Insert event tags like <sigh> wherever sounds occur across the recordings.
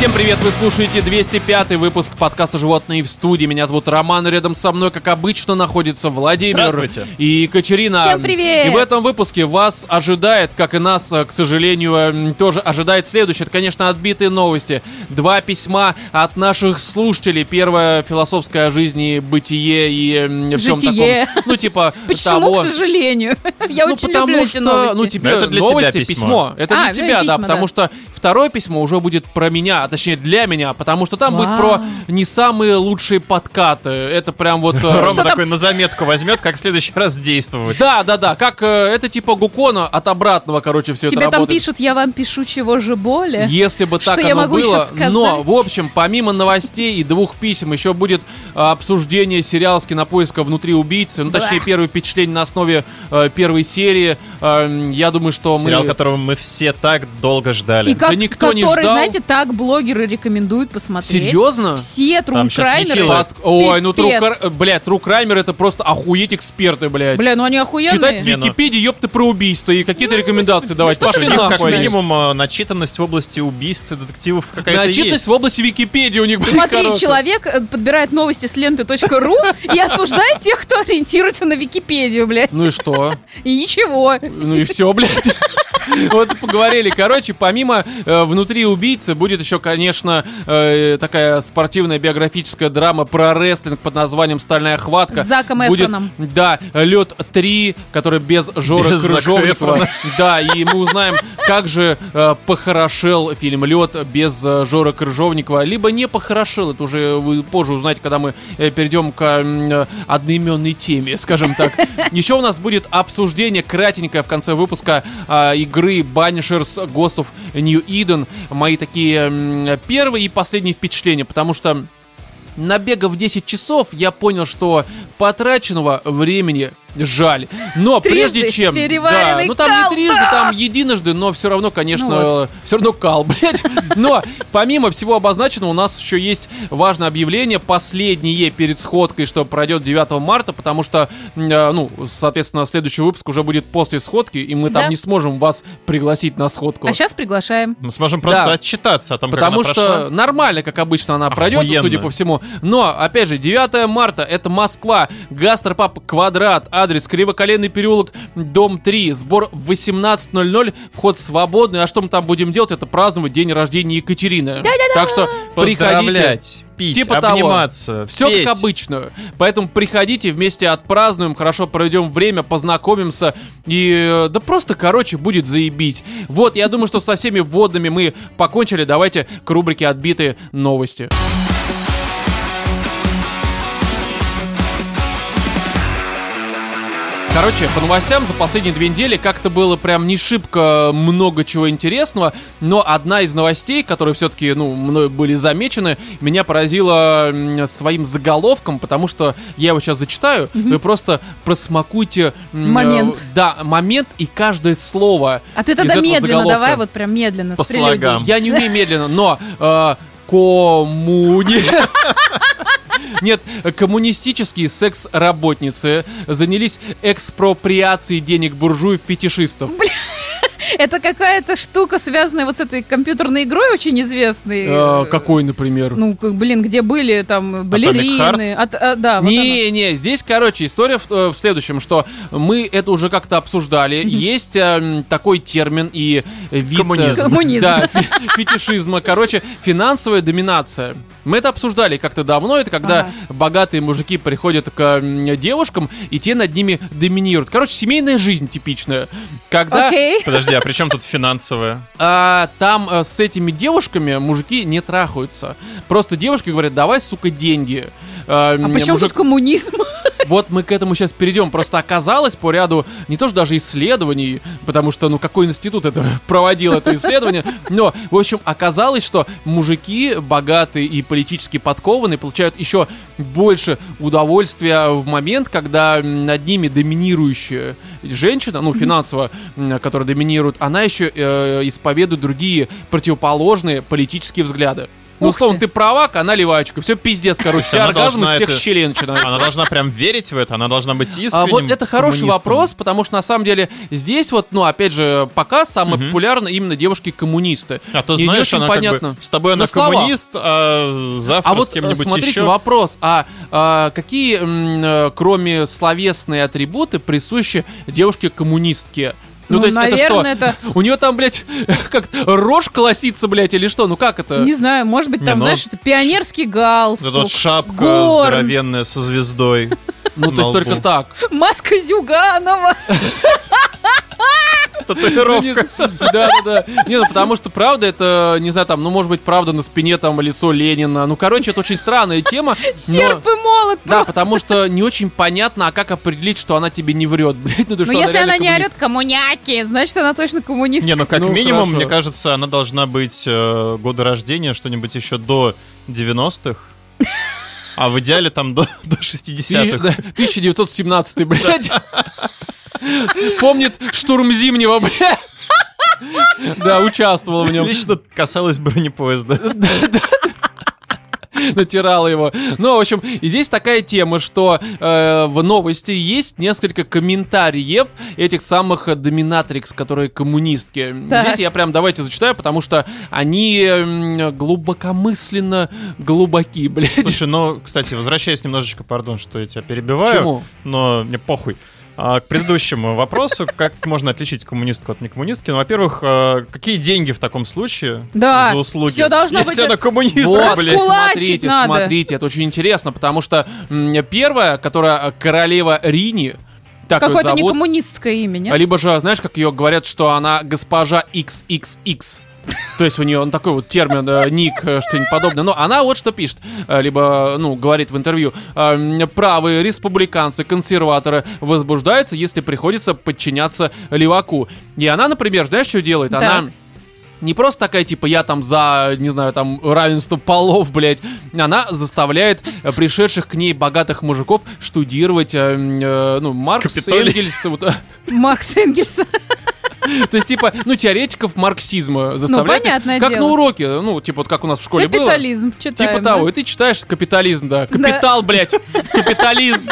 Всем привет, вы слушаете 205 выпуск подкаста «Животные в студии». Меня зовут Роман, и рядом со мной, как обычно, находится Владимир и Екатерина. Всем привет! И в этом выпуске вас ожидает, как и нас, э, к сожалению, м, тоже ожидает следующее. Это, конечно, отбитые новости. Два письма от наших слушателей. Первое — философское о жизни, бытие и всем Житие. таком. Ну, типа <laughs> Почему, того. к сожалению? <laughs> Я ну, очень потому люблю что, эти новости. ну, тебе Это для тебя новости, письмо. Это А, для ну, тебя, да, письма, потому да. что второе письмо уже будет про меня, а точнее для меня, потому что там будет про не самые лучшие подкаты. Это прям вот... э, Рома такой на заметку возьмет, как в следующий раз действовать. Да, да, да, как э, это типа Гукона от обратного, короче, все это Тебе там пишут, я вам пишу, чего же более. Если бы так оно было. Но, в общем, помимо новостей и двух писем, еще будет а, обсуждение сериала с кинопоиска «Внутри убийцы». Ну, точнее, Бlah. первые впечатления на основе э, первой серии. Э, я думаю, что Сериал, мы... которого мы все так долго ждали. И как, Да никто не который, ждал. знаете, так блогеры рекомендуют посмотреть. Серьезно? Все трум-краймеры. нехило. Под- Ой, ну Пипец. Тру Блядь, Тру Краймер это просто охуеть эксперты, блядь. Бля, ну они охуенные. Читать с ну- Википедии, ёпты, про убийство и какие-то рекомендации давать. Слушай, Пошли них как нахуй. минимум э, начитанность в области убийств детективов какая-то Начитанность есть. в области Википедии у них, блядь, Смотри, хорошая. человек э, подбирает новости с ленты.ру и осуждает тех, кто ориентируется на Википедию, блядь. Ну и что? И ничего. Ну и все, блядь. <laughs> Вот и поговорили. Короче, помимо э, «Внутри убийцы» будет еще, конечно, э, такая спортивная биографическая драма про рестлинг под названием «Стальная хватка». С Заком Будет, Эфроном. да, «Лед 3», который без Жора Без Крыжовникова. Да, и мы узнаем, как же э, похорошел фильм «Лед» без э, Жора Крыжовникова. Либо не похорошел, это уже вы позже узнаете, когда мы э, перейдем к э, одноименной теме, скажем так. Еще у нас будет обсуждение кратенькое в конце выпуска а, игры Ghost of New Eden. Мои такие м, первые и последние впечатления, потому что Набегав 10 часов, я понял, что потраченного времени жаль. Но Трижды прежде чем... Да, ну там кал, не трижды, да! там единожды, но все равно, конечно, Ну все равно кал, <laughs> блядь. Но помимо всего обозначенного, у нас еще есть важное объявление, последнее перед сходкой, что пройдет 9 марта, потому что, э, ну, соответственно, следующий выпуск уже будет после сходки, и мы там Да. не сможем вас пригласить на сходку. А сейчас приглашаем. Мы сможем просто Да. отчитаться о том, Потому как что она прошла. нормально, как обычно, она пройдет, Охуенно. судя по всему. Но, опять же, 9 марта, это Москва, гастропаб Квадрат, адрес Кривоколенный переулок, дом 3, сбор в 18.00, вход свободный. А что мы там будем делать? Это праздновать день рождения Екатерины. Так что приходите. Пить, Типа того. обниматься, Все петь. как обычно. Поэтому приходите, вместе отпразднуем, хорошо проведем время, познакомимся. И да просто, короче, будет заебить. Вот, я думаю, что со всеми вводными мы покончили. Давайте к рубрике «Отбитые новости». Короче, по новостям за последние две недели как-то было прям не шибко много чего интересного, но одна из новостей, которые все-таки, ну, мной были замечены, меня поразила своим заголовком, потому что я его сейчас зачитаю, вы просто просмакуйте... Момент. э, Да, момент и каждое слово. А ты тогда медленно заголовка. давай, вот прям медленно, По слогам. Я не умею медленно, но э, коммуни... <laughs> Нет, коммунистические секс-работницы занялись экспроприацией денег буржуев-фетишистов. Это какая-то штука, связанная вот с этой компьютерной игрой очень известной. Э, какой, например? Ну, блин, где были там балерины. От- а, да, вот оно. не, не, здесь, короче, история в, э, в следующем, что мы это уже как-то обсуждали. Есть э, такой термин и вид... э, Коммунизм. Коммунизм. Да, фе- фетишизма. Короче, финансовая доминация. Мы это обсуждали как-то давно. Это когда Ага. богатые мужики приходят к девушкам, и те над ними доминируют. Короче, семейная жизнь типичная. Когда Окей. Подожди, а при чем тут финансовое? а, там э, с этими девушками мужики не трахаются. Просто девушки говорят, давай, сука, деньги. А, А почему мужик- тут коммунизм? Вот мы к этому сейчас перейдем. Просто оказалось по ряду не то что даже исследований, потому что, ну, какой институт это <laughs> проводил это исследование, но, в общем, оказалось, что мужики богатые и политически подкованные получают еще больше удовольствия в момент, когда над ними доминирующая женщина, ну, финансово, которая доминирует, она еще э, исповедует другие противоположные политические взгляды. Ну, условно, ты. ты правак, она левачка. Все пиздец, короче. Все она оргазмы должна всех это- щелей начинаются. Она должна прям верить в это, она должна быть искренним А вот это хороший вопрос, потому что на самом деле здесь вот, ну, опять же, пока самые Мгм. популярны именно девушки-коммунисты. А то знаешь, очень она понятно. как бы с тобой она На коммунист, а завтра А вот с э, кем-нибудь смотрите, еще. вопрос, а, а какие, м, э, кроме словесные атрибуты, присущи девушке-коммунистке? Ну, Ну, то есть наверное, это что? У нее там, блядь, <laughs> как рожь колосится, блядь, или что? Ну как это? Не знаю, может быть, Не, там, ну, знаешь, это пионерский галстук, Это вот шапка горн, здоровенная со звездой. Ну, то есть только так. маска Зюганова. <laughs> <laughs> Ну, Татуировка. Да, да, да. Не, ну потому что правда это, не знаю, там, ну может быть, правда на спине там лицо Ленина. Ну, короче, это очень странная тема. <laughs> Серп и молот Да, потому что не очень понятно, а как определить, что она тебе не врет, <laughs> блядь. Ну, то, Ну, что если она не орет коммуняки, значит, она точно коммунист. Не, ну как Ну, минимум, мне кажется, она должна быть э, года рождения, что-нибудь еще до 90-х. А в идеале там до, до Ты- 60-х. да, 1917, блядь. Помнит штурм Зимнего, блядь. Да, участвовал в нем. Лично касалось бронепоезда. <laughs> натирала его. Ну, в общем, и здесь такая тема, что э, в новости есть несколько комментариев этих самых э, доминатрикс, которые коммунистки. Так. Здесь я прям давайте зачитаю, потому что они м, глубокомысленно глубоки, блядь. Слушай, ну, кстати, возвращаясь немножечко, пардон, что я тебя перебиваю, Почему? но мне похуй. А, к предыдущему вопросу, как можно отличить коммунистку от некоммунистки? Ну, во-первых, а, какие деньги в таком случае Да, за услуги? всё должно Если быть- она коммунистка, Вот. Кулачить смотрите, надо. смотрите, это очень интересно, потому что первая, которая э, королева Рини, так Какое-то не коммунистское имя, нет? либо же, знаешь, как ее говорят, что она госпожа XXX. То есть у нее он такой вот термин, э, ник, э, что-нибудь подобное. Но она вот что пишет, э, либо, ну, говорит в интервью. э, м, Правые республиканцы, консерваторы возбуждаются, если приходится подчиняться леваку. И она, например, знаешь, что делает? Так. Она не просто такая, типа, я там за, не знаю, там, равенство полов, блядь. Она заставляет э, пришедших к ней богатых мужиков штудировать, э, э, ну, Маркс, Капитолий. Энгельс, вот, э, Макс Энгельса. То есть, типа, ну, теоретиков марксизма заставляет. их- понятное как дело. на уроке, ну, типа, вот как у нас в школе было. Капитализм читаем. Типа да? того, и ты читаешь капитализм, да. Капитал, блядь. Капитализм.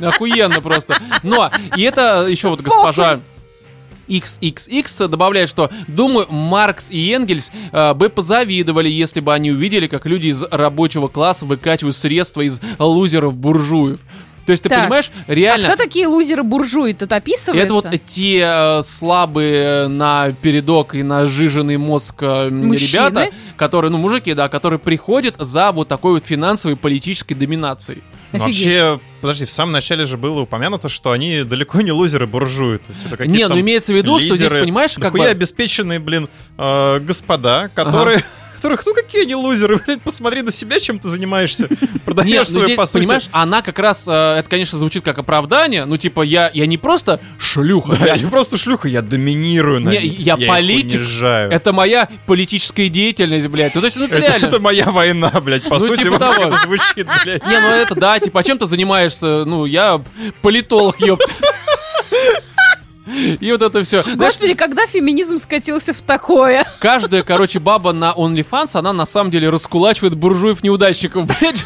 Охуенно просто. Но, и это еще вот госпожа... XXX добавляет, что думаю, Маркс и Энгельс э, бы позавидовали, если бы они увидели, как люди из рабочего класса выкачивают средства из лузеров-буржуев. То есть ты Так. понимаешь, А реально... кто такие лузеры-буржуи? Тут описывается? Это вот те э, слабые на передок и на жиженный мозг э, ребята, которые, ну, мужики, да, которые приходят за вот такой вот финансовой политической доминацией. Офигеть. Вообще, подожди, в самом начале же было упомянуто, что они далеко не лузеры. То есть какие-то Не, ну имеется в виду, что здесь, лидеры, понимаешь, как бы... обеспеченные, блин, э, господа, которые... Которых, ну какие они лузеры, блин, посмотри на себя, чем ты занимаешься. <laughs> Продаешь свою, по понимаешь, она как раз, э, это, конечно, звучит как оправдание, ну, типа, я, я не просто шлюха, Да, блядь, я не просто шлюха, я доминирую на я политик. это моя политическая деятельность, блядь. Ну, то есть, ну, это реально... это моя война, блядь, по Ну, сути, типа того. это звучит, блядь. Не, ну это да, типа, а чем ты занимаешься? Ну, я политолог, ёпт. И вот это все. Господи, когда феминизм скатился в такое? Каждая, короче, баба на OnlyFans, она на самом деле раскулачивает буржуев-неудачников, блядь.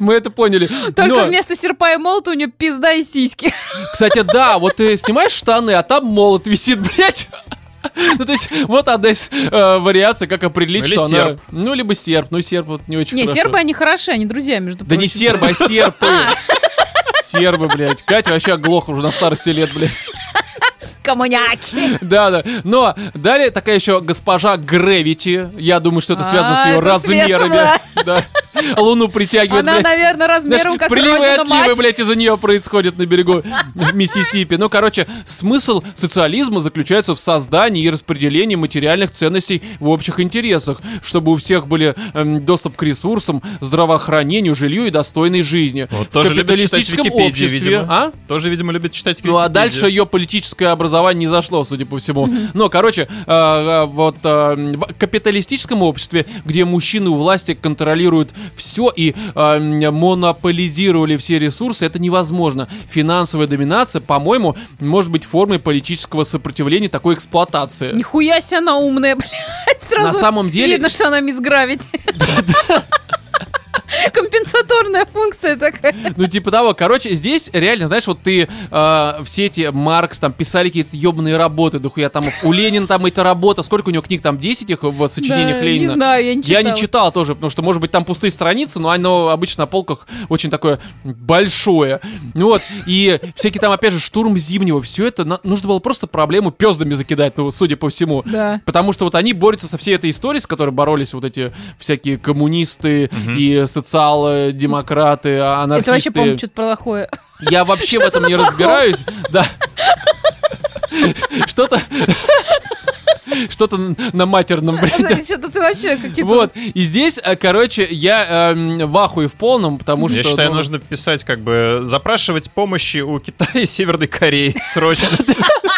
Мы это поняли. Только Но, вместо серпа и молота у нее пизда и сиськи. кстати, да, вот ты снимаешь штаны, а там молот висит, блядь. Ну, то есть, вот одна из э, вариаций, как определить, Или что она... серп. Ну, либо серп. Ну, серп вот не очень Не, хорошо. сербы, они хороши, они друзья, между Да не прочим. сербы, а серпы. Сербы, блядь. Катя вообще оглохла уже на старости лет, блядь. Коммуняки. Да, да. Но далее такая еще госпожа Грэвити. Я думаю, что это связано с А, ее размерами. Да. Луну притягивает, Она, блядь. наверное, размером Знаешь, как приливы и отливы, мать. блядь, из-за нее происходят на берегу Миссисипи. Ну, короче, смысл социализма заключается в создании и распределении материальных ценностей в общих интересах, чтобы у всех были эм, доступ к ресурсам, здравоохранению, жилью и достойной жизни. Вот в тоже любит читать капиталистическом Википедию, обществе, видимо. а? Тоже, видимо, любит читать Ну а Википедию. дальше ее политическое образование не зашло, судя по всему. Но, короче, э, э, вот э, в капиталистическом обществе, где мужчины у власти контролируют все и э, монополизировали все ресурсы, это невозможно. Финансовая доминация, по-моему, может быть формой политического сопротивления такой эксплуатации. Нихуя себе она умная, <laughs> блядь. Сразу На самом деле- Видно, что она мисс Гравити. <laughs> Компенсаторная функция такая. Ну, типа того. Короче, здесь реально, знаешь, вот ты э, все эти Маркс там писали какие-то ебаные работы, дохуя там у Ленина там эта работа, сколько у него книг там 10 их в сочинениях Да, Ленина? Не знаю, я не читала. Я не читал тоже, потому что, может быть, там пустые страницы, но оно обычно на полках очень такое большое. Ну вот, и всякие там, опять же, штурм Зимнего, все это на- нужно было просто проблему пездами закидать, ну, судя по всему. Да. Потому что вот они борются со всей этой историей, с которой боролись вот эти всякие коммунисты и социал-демократы, анархисты. Это вообще, по-моему, что-то плохое. Я вообще в этом не разбираюсь. Да. Что-то... Что-то на матерном, блядь. Что-то ты вообще какие-то... Вот, и здесь, э, короче, я эм, в ахуе в полном, потому что... Я считаю, ну, нужно писать, как бы, запрашивать помощи у Китая и Северной Кореи срочно. <laughs>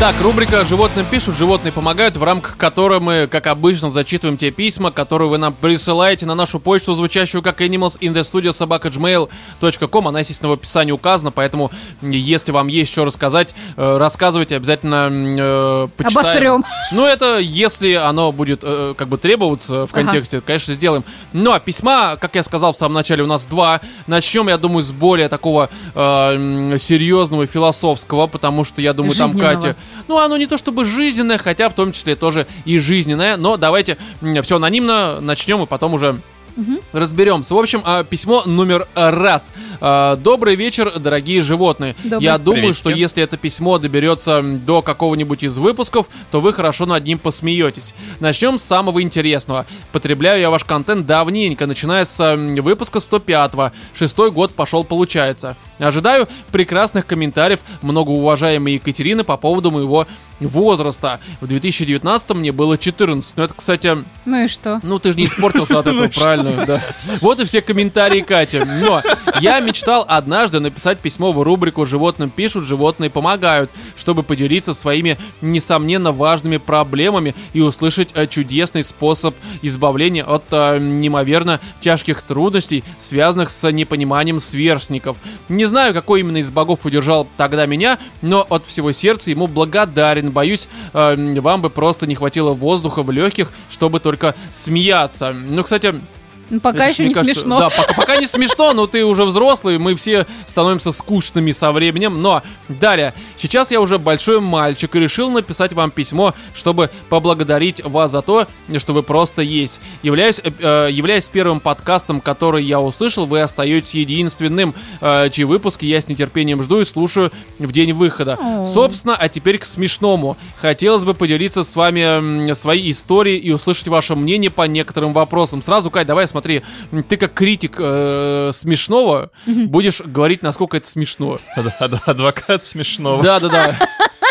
Так, рубрика «Животным пишут, животные помогают», в рамках которой мы, как обычно, зачитываем те письма, которые вы нам присылаете на нашу почту, звучащую как animals in the studio собака.gmail.com. Она, естественно, в описании указана, поэтому, если вам есть что рассказать, э, рассказывайте, обязательно э, почитаем. Обосрем. Ну, это если оно будет э, как бы требоваться в Ага. контексте, конечно, сделаем. Ну, а письма, как я сказал в самом начале, у нас два. Начнем, я думаю, с более такого э, серьезного и философского, потому что, я думаю, там. Катя... Ну, оно не то чтобы жизненное, хотя в том числе тоже и жизненное. Но давайте все анонимно начнем и потом уже разберемся. В общем, а, письмо номер раз. А, Добрый вечер, дорогие животные. Добрый. Я думаю, Приветики. что если это письмо доберется до какого-нибудь из выпусков, то вы хорошо над ним посмеетесь. Начнем с самого интересного. Потребляю я ваш контент давненько, начиная с выпуска 105-го. Шестой год пошел, получается. Ожидаю прекрасных комментариев многоуважаемой Екатерины по поводу моего возраста. В 2019 мне было 14. Ну, это, кстати, Ну и что? ну, ты же не испортился от <laughs> этого, правильно, да. Вот и все комментарии Кати. Но я мечтал однажды написать письмо в рубрику «Животным пишут, животные помогают», чтобы поделиться своими, несомненно, важными проблемами и услышать э, чудесный способ избавления от э, неимоверно тяжких трудностей, связанных с непониманием сверстников. Не знаю, какой именно из богов удержал тогда меня, но от всего сердца ему благодарен. Боюсь, э, вам бы просто не хватило воздуха в легких, чтобы только смеяться. Ну, кстати, Ну, пока это еще не кажется, смешно. Да, пока, пока не смешно, но ты уже взрослый, мы все становимся скучными со временем. Но далее, сейчас я уже большой мальчик и решил написать вам письмо, чтобы поблагодарить вас за то, что вы просто есть. Являюсь, э, э, являясь первым подкастом, который я услышал, вы остаетесь единственным, э, чьи выпуски я с нетерпением жду и слушаю в день выхода. О. Собственно, а теперь к смешному. Хотелось бы поделиться с вами своей историей и услышать ваше мнение по некоторым вопросам. Сразу, Кать, давай смотри, м, ты как критик э, смешного будешь говорить, насколько это смешно. Ад- ад- Адвокат смешного. Да-да-да.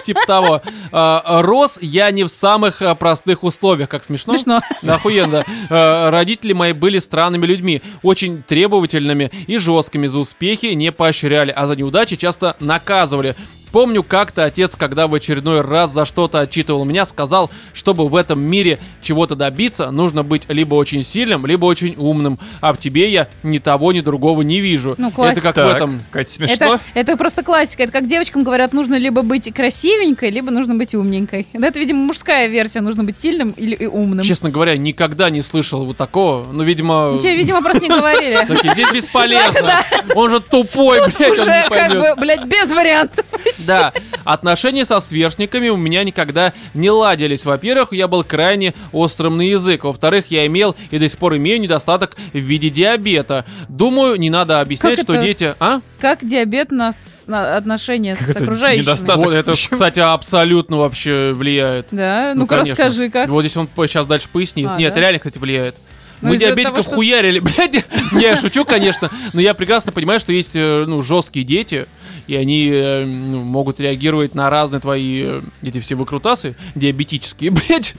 Типа того. А, Рос я не в самых а, простых условиях. Как смешно? Смешно. Охуенно. Э, Родители мои были странными людьми, очень требовательными и жесткими за успехи не поощряли, а за неудачи часто наказывали. Помню, как-то отец, когда в очередной раз за что-то отчитывал меня, сказал, чтобы в этом мире чего-то добиться, нужно быть либо очень сильным, либо очень умным. А в тебе я ни того, ни другого не вижу. Ну, Это классика. как в Так, этом. Кать, смешно? Это, это просто классика. Это как девочкам говорят, нужно либо быть красивенькой, либо нужно быть умненькой. Да, это, видимо, мужская версия. Нужно быть сильным или и умным. Честно говоря, никогда не слышал вот такого. Ну, видимо... Тебе, видимо, просто не говорили. Здесь бесполезно. Он же тупой, блядь, он Уже как бы, блядь, без вариантов. <laughs> Да, отношения со сверстниками у меня никогда не ладились. Во-первых, я был крайне острым на язык. Во-вторых, я имел и до сих пор имею недостаток в виде диабета. Думаю, не надо объяснять, Как что это? дети... А? Как диабет на, с- на отношения с это окружающими? недостаток? Вот это, кстати, абсолютно вообще влияет. Да, Ну, ну-ка конечно. расскажи, как. Вот здесь он сейчас дальше пояснит. А, Нет, да? реально, кстати, влияет. Ну, Мы диабетиков того, что- хуярили, <laughs> блядь. Не, я шучу, конечно. Но я прекрасно понимаю, что есть э, ну, жесткие дети, и они э, ну, могут реагировать на разные твои э, эти все выкрутасы диабетические, <laughs> блядь.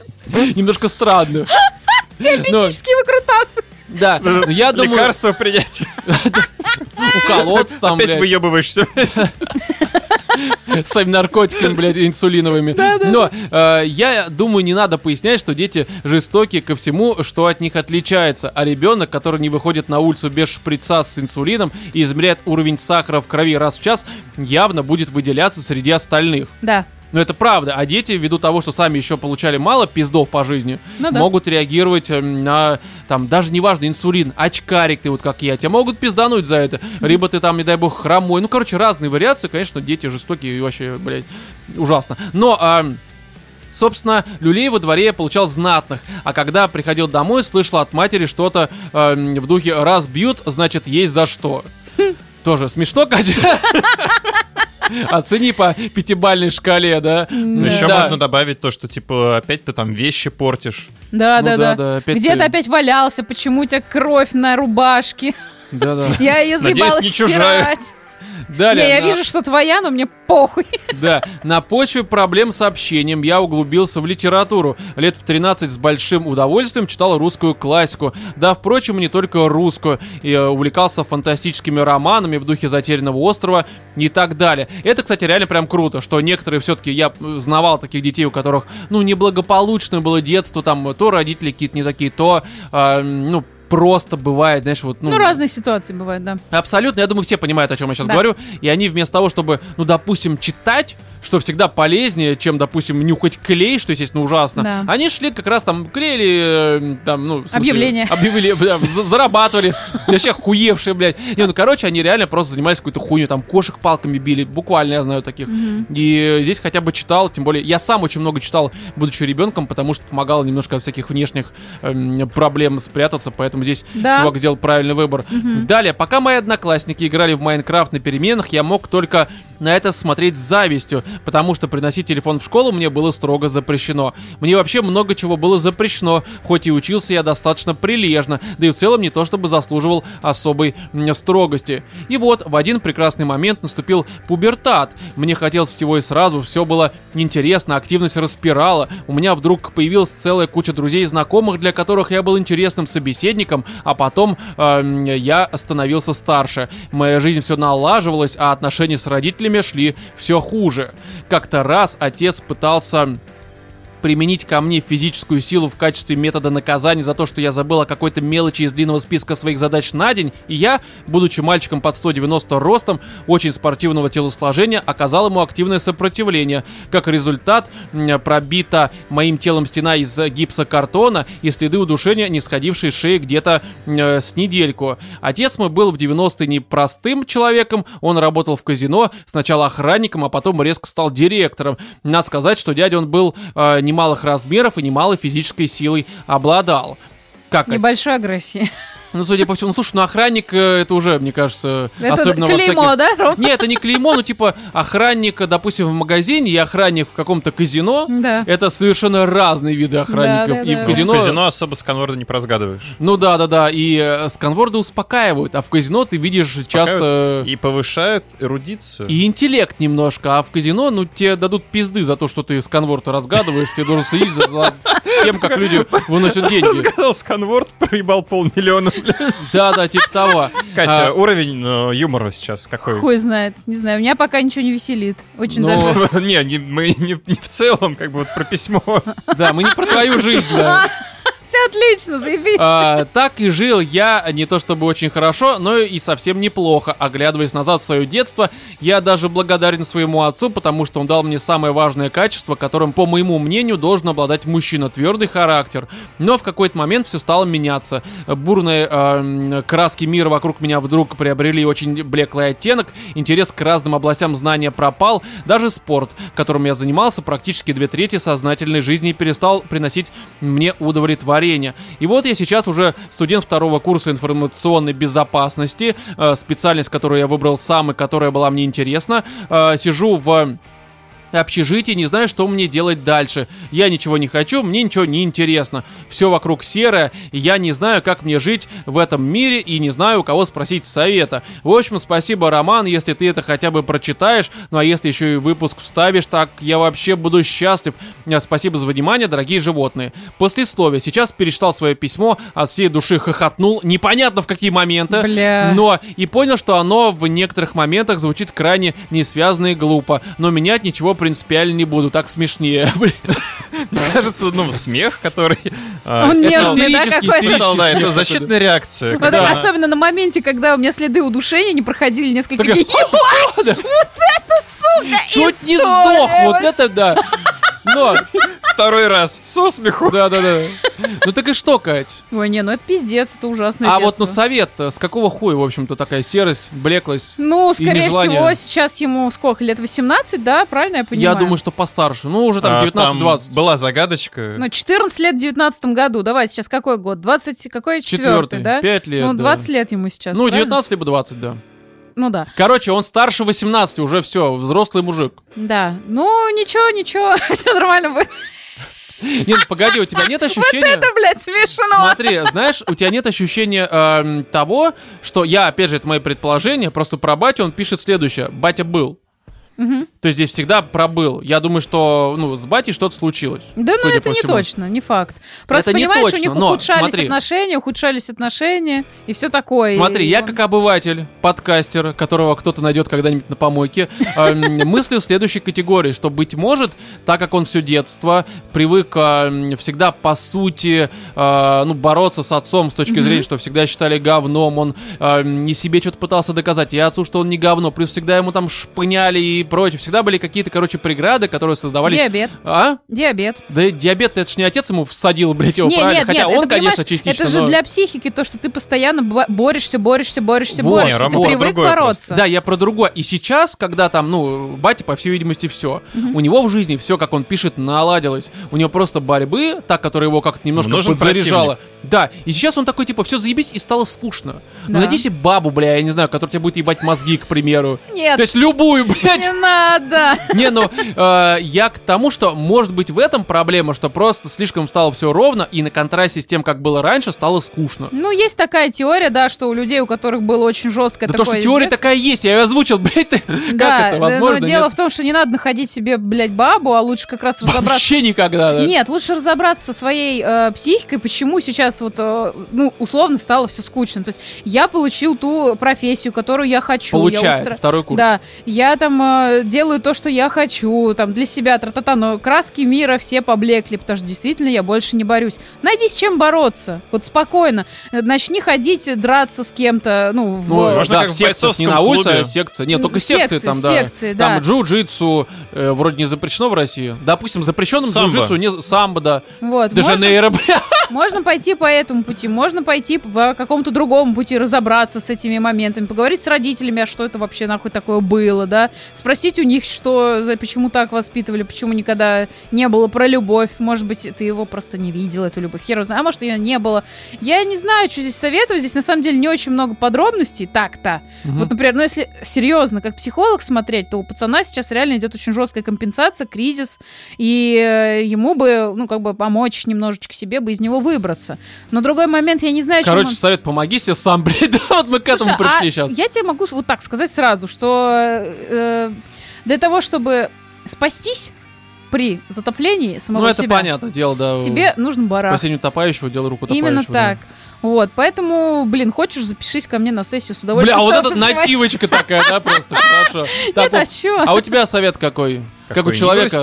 Немножко странно. Диабетические выкрутасы. Да, ну, я думаю, Лекарство принять. <laughs> уколоться там, Опять выебываешься. своими наркотиками, блядь, инсулиновыми. Но э, я думаю, не надо пояснять, что дети жестоки ко всему, что от них отличается. А ребенок, который не выходит на улицу без шприца с инсулином и измеряет уровень сахара в крови раз в час, явно будет выделяться среди остальных. Да. Но это правда. А дети, ввиду того, что сами еще получали мало пиздов по жизни, Ну да. могут реагировать эм, на, там, даже неважно, инсулин, очкарик ты вот как я, тебя могут пиздануть за это. Либо ты там, не дай бог, хромой. Ну, короче, разные вариации. Конечно, дети жестокие и вообще, блядь, ужасно. Но... а, Собственно, люлей во дворе я получал знатных, а когда приходил домой, слышал от матери что-то эм, в духе «раз бьют, значит есть за что». Тоже смешно, Катя? <laughs> <laughs> Оцени по пятибальной шкале, да? Ну, Еще Да. можно добавить то, что, типа, опять ты там вещи портишь. Да, Ну да, да, да. да, опять Где ты- ты опять валялся? Почему у тебя кровь на рубашке? Да-да. <laughs> Я ее Надеюсь, заебалась не чужая. стирать. Далее, Не, я на- вижу, что твоя, но мне похуй. Да, на почве проблем с общением я углубился в литературу. Лет в 13 с большим удовольствием читал русскую классику. Да, впрочем, не только русскую. И э, увлекался фантастическими романами в духе «Затерянного острова» и так далее. Это, кстати, реально прям круто, что некоторые все-таки, я э, знавал таких детей, у которых, ну, неблагополучное было детство, там, то родители какие-то не такие, то, э, ну, просто бывает, знаешь, вот, Ну, разные ситуации бывают, да. Абсолютно, я думаю, все понимают, о чем я сейчас Да. говорю. И они вместо того, чтобы, ну, допустим, читать, что всегда полезнее, чем, допустим, нюхать клей, что, естественно, ужасно. Да. Они шли как раз там, клеили, э, там, ну, смысле, Объявления. Объявили, за- зарабатывали. Вообще хуевшие, блядь. Не, ну, короче, они реально просто занимались какой-то хуйней, там, кошек палками били. Буквально я знаю таких. И здесь хотя бы читал, тем более, я сам очень много читал, будучи ребенком, потому что помогало немножко от всяких внешних эм, проблем спрятаться, поэтому здесь Да. чувак сделал правильный выбор. Далее, пока мои одноклассники играли в Майнкрафт на переменах, я мог только на это смотреть с завистью, потому что приносить телефон в школу мне было строго запрещено. Мне вообще много чего было запрещено, хоть и учился я достаточно прилежно, да и в целом не то чтобы заслуживал особой строгости. И вот, в один прекрасный момент наступил пубертат. Мне хотелось всего и сразу, все было интересно, активность распирала. У меня вдруг появилась целая куча друзей и знакомых, для которых я был интересным собеседником, а потом эм, я становился старше. Моя жизнь все налаживалась, а отношения с родителями шли все хуже. Как-то раз отец пытался применить ко мне физическую силу в качестве метода наказания за то, что я забыл о какой-то мелочи из длинного списка своих задач на день, и я, будучи мальчиком под 190 ростом, очень спортивного телосложения, оказал ему активное сопротивление. Как результат, пробита моим телом стена из гипсокартона и следы удушения, не сходившие шеи где-то э, с недельку. Отец мой был в 90-е непростым человеком, он работал в казино, сначала охранником, а потом резко стал директором. Надо сказать, что дядя он был э, немалых размеров и немалой физической силой обладал. Как это? Небольшой агрессии. Ну, судя по всему, ну, слушай, ну, охранник, э, это уже, мне кажется, Это особенно во клеймо, всяких... да, Ром? Нет, это не клеймо, ну, типа, охранник, допустим, в магазине и охранник в каком-то казино, Да. это совершенно разные виды охранников. Да, да, и да. в казино... В казино особо сканворда не прозгадываешь. Ну да, да, да. И э, сканворды успокаивают, а в казино ты видишь часто И повышают эрудицию. и интеллект немножко, а в казино, ну, тебе дадут пизды за то, что ты сканворд разгадываешь, тебе должен следить за, тем, как люди выносят деньги. Сказал сканворд, проебал полмиллиона. <laughs> Да, да, типа того. Катя, А, уровень э, юмора сейчас какой? Хуй знает. Не знаю, меня пока ничего не веселит. Очень Ну, даже... <laughs> Не, мы не, не в целом, как бы вот про письмо. Да, мы не про твою жизнь, да. <laughs> Все отлично, заебись. А, так и жил я не то чтобы очень хорошо, но и совсем неплохо. Оглядываясь назад в свое детство, я даже благодарен своему отцу, потому что он дал мне самое важное качество, которым, по моему мнению, должен обладать мужчина. Твердый характер. Но в какой-то момент все стало меняться. Бурные эм, краски мира вокруг меня вдруг приобрели очень блеклый оттенок. Интерес к разным областям знания пропал. Даже спорт, которым я занимался практически две трети сознательной жизни, перестал приносить мне удовлетворение. И вот я сейчас уже студент второго курса информационной безопасности, э, специальность, которую я выбрал сам и которая была мне интересна. Э, сижу в общежитии, не знаю, что мне делать дальше. Я ничего не хочу, мне ничего не интересно. Все вокруг серое, и я не знаю, как мне жить в этом мире, и не знаю, у кого спросить совета. В общем, спасибо, Роман, если ты это хотя бы прочитаешь, ну а если еще и выпуск вставишь, так я вообще буду счастлив. А, Спасибо за внимание, дорогие животные. Послесловие. Сейчас перечитал свое письмо, от всей души хохотнул, непонятно в какие моменты, Бля. но и понял, что оно в некоторых моментах звучит крайне несвязно и глупо, но менять ничего принципиально не буду, так смешнее. <laughs> Блин. Мне кажется, ну, смех, который... а, Он нежный, да, какой-то? да, это защитная реакция. Вот Особенно на моменте, когда у меня следы удушения не проходили несколько дней. <laughs> Чуть не сдох, вот это да. Но, Второй раз со смеху. да, да, да. Ну так и что, Кать? Ой, не, ну это пиздец, это ужасное А вот, ну, детство. совет с какого хуя, в общем-то, такая серость, блеклость? Ну, скорее всего, сейчас ему сколько, лет 18, да? Правильно я понимаю? Я думаю, что постарше. Ну, уже там А, 19-20. Была загадочка. Ну, 14 лет в 19 году. Давайте, сейчас какой год? 20, какой? Четвертый, Четвертый, да? 5 лет. Ну, да. 20 лет ему сейчас, Ну, правильно? 19 либо 20, да. Ну, да. Короче, он старше 18, уже все, взрослый мужик. Да. Ну, ничего, ничего, <laughs> все нормально будет. Нет, погоди, у тебя нет <laughs> ощущения... Это, блядь, смешно. Смотри, знаешь, у тебя нет ощущения эм, того, что я, опять же, это мои предположения, просто про батю он пишет следующее. Батя был. Мгм. То есть здесь всегда пробыл. Я думаю, что ну, с батей что-то случилось. Да, ну это не всему. точно, не факт. Просто Это не понимаешь, точно, у них но ухудшались смотри. отношения, ухудшались отношения и все такое. Смотри, И я как обыватель, подкастер, которого кто-то найдет когда-нибудь на помойке, <laughs> эм, мыслю в следующей категории, что, быть может, так как он все детство привык эм, всегда, по сути, э, ну, бороться с отцом с точки зрения, что всегда считали говном, он эм, не себе что-то пытался доказать, и отцу, что он не говно, плюс всегда ему там шпыняли и прочее, всегда были какие-то, короче, преграды, которые создавались... Диабет. А? Диабет. Да диабет это ж не отец ему всадил, блядь, его Не, правильно, нет, хотя нет, он, это, конечно, частично, Это же но- для психики то, что ты постоянно бо- борешься, борешься, борешься, Вот, борешься. Ты привык бороться. Да, я про другое. И сейчас, когда там, ну, батя, по всей видимости, все. Мгм. У него в жизни все, как он пишет, наладилось. У него просто борьбы, та, которая его как-то немножко Нужен подзаряжала. Да, и сейчас он такой, типа, все заебись, и стало скучно. Ну, Да. найди себе бабу, бля, я не знаю, которая тебе будет ебать мозги, к примеру. Нет, То есть любую, <laughs> блядь. Не надо. Не, ну, э, я к тому, что, может быть, в этом проблема, что просто слишком стало все ровно, и на контрасте с тем, как было раньше, стало скучно. Ну, есть такая теория, да, что у людей, у которых было очень жесткое Да то, такое что теория детство- такая есть, я ее озвучил, <laughs> блядь, ты- Да, как это да, возможно? но дело Нет? в том, что не надо находить себе, блядь, бабу, а лучше как раз разобраться. Вообще никогда, да. Нет, лучше разобраться со своей э, психикой, почему сейчас вот, э, ну, условно стало все скучно. То есть я получил ту профессию, которую я хочу. я Получает устра- второй курс. Да, я там э, делаю то, что я хочу, там, для себя, тра-та-та, но краски мира все поблекли, потому что действительно я больше не борюсь. Найди с чем бороться, вот спокойно. Э, Начни ходить, драться с кем-то, ну, в... Ну, Можно да, как в секциях, не на улице, клубе. а секция. Нет, только Секции, секции там, да. секции, да. Там джиу-джитсу э, вроде не запрещено в России. Допустим, запрещенным джиу-джитсу не самбо, да. вот, Де можно- Жанейро, бля. <laughs> Можно пойти по этому пути, можно пойти по какому-то другому пути, разобраться с этими моментами, поговорить с родителями, а что это вообще нахуй такое было, да, спросить у них, что, за- почему так воспитывали, почему никогда не было про любовь, может быть, ты его просто не видел, эту любовь, хер знает, а может, ее не было. Я не знаю, что здесь советовать, здесь на самом деле не очень много подробностей, так-то. Вот, например, ну если серьезно, как психолог смотреть, то у пацана сейчас реально идет очень жесткая компенсация, кризис, и э, ему бы, ну, как бы помочь немножечко себе бы из него выбраться. Но другой момент, я не знаю, чем Короче, он- совет, помоги себе сам, <laughs> блядь. Да, вот мы к Слушай, этому пришли а сейчас. Я тебе могу вот так сказать сразу, что э, для того, чтобы спастись при затоплении самого Ну, это себя, понятно, дело, да. тебе нужно барахтаться. Спасение утопающего, дело руку. Именно да. так. Вот, поэтому, блин, хочешь, запишись ко мне на сессию с удовольствием. Бля, а вот эта нативочка такая, да, просто, хорошо. <laughs> Нет, а а у тебя совет какой? Как у человека?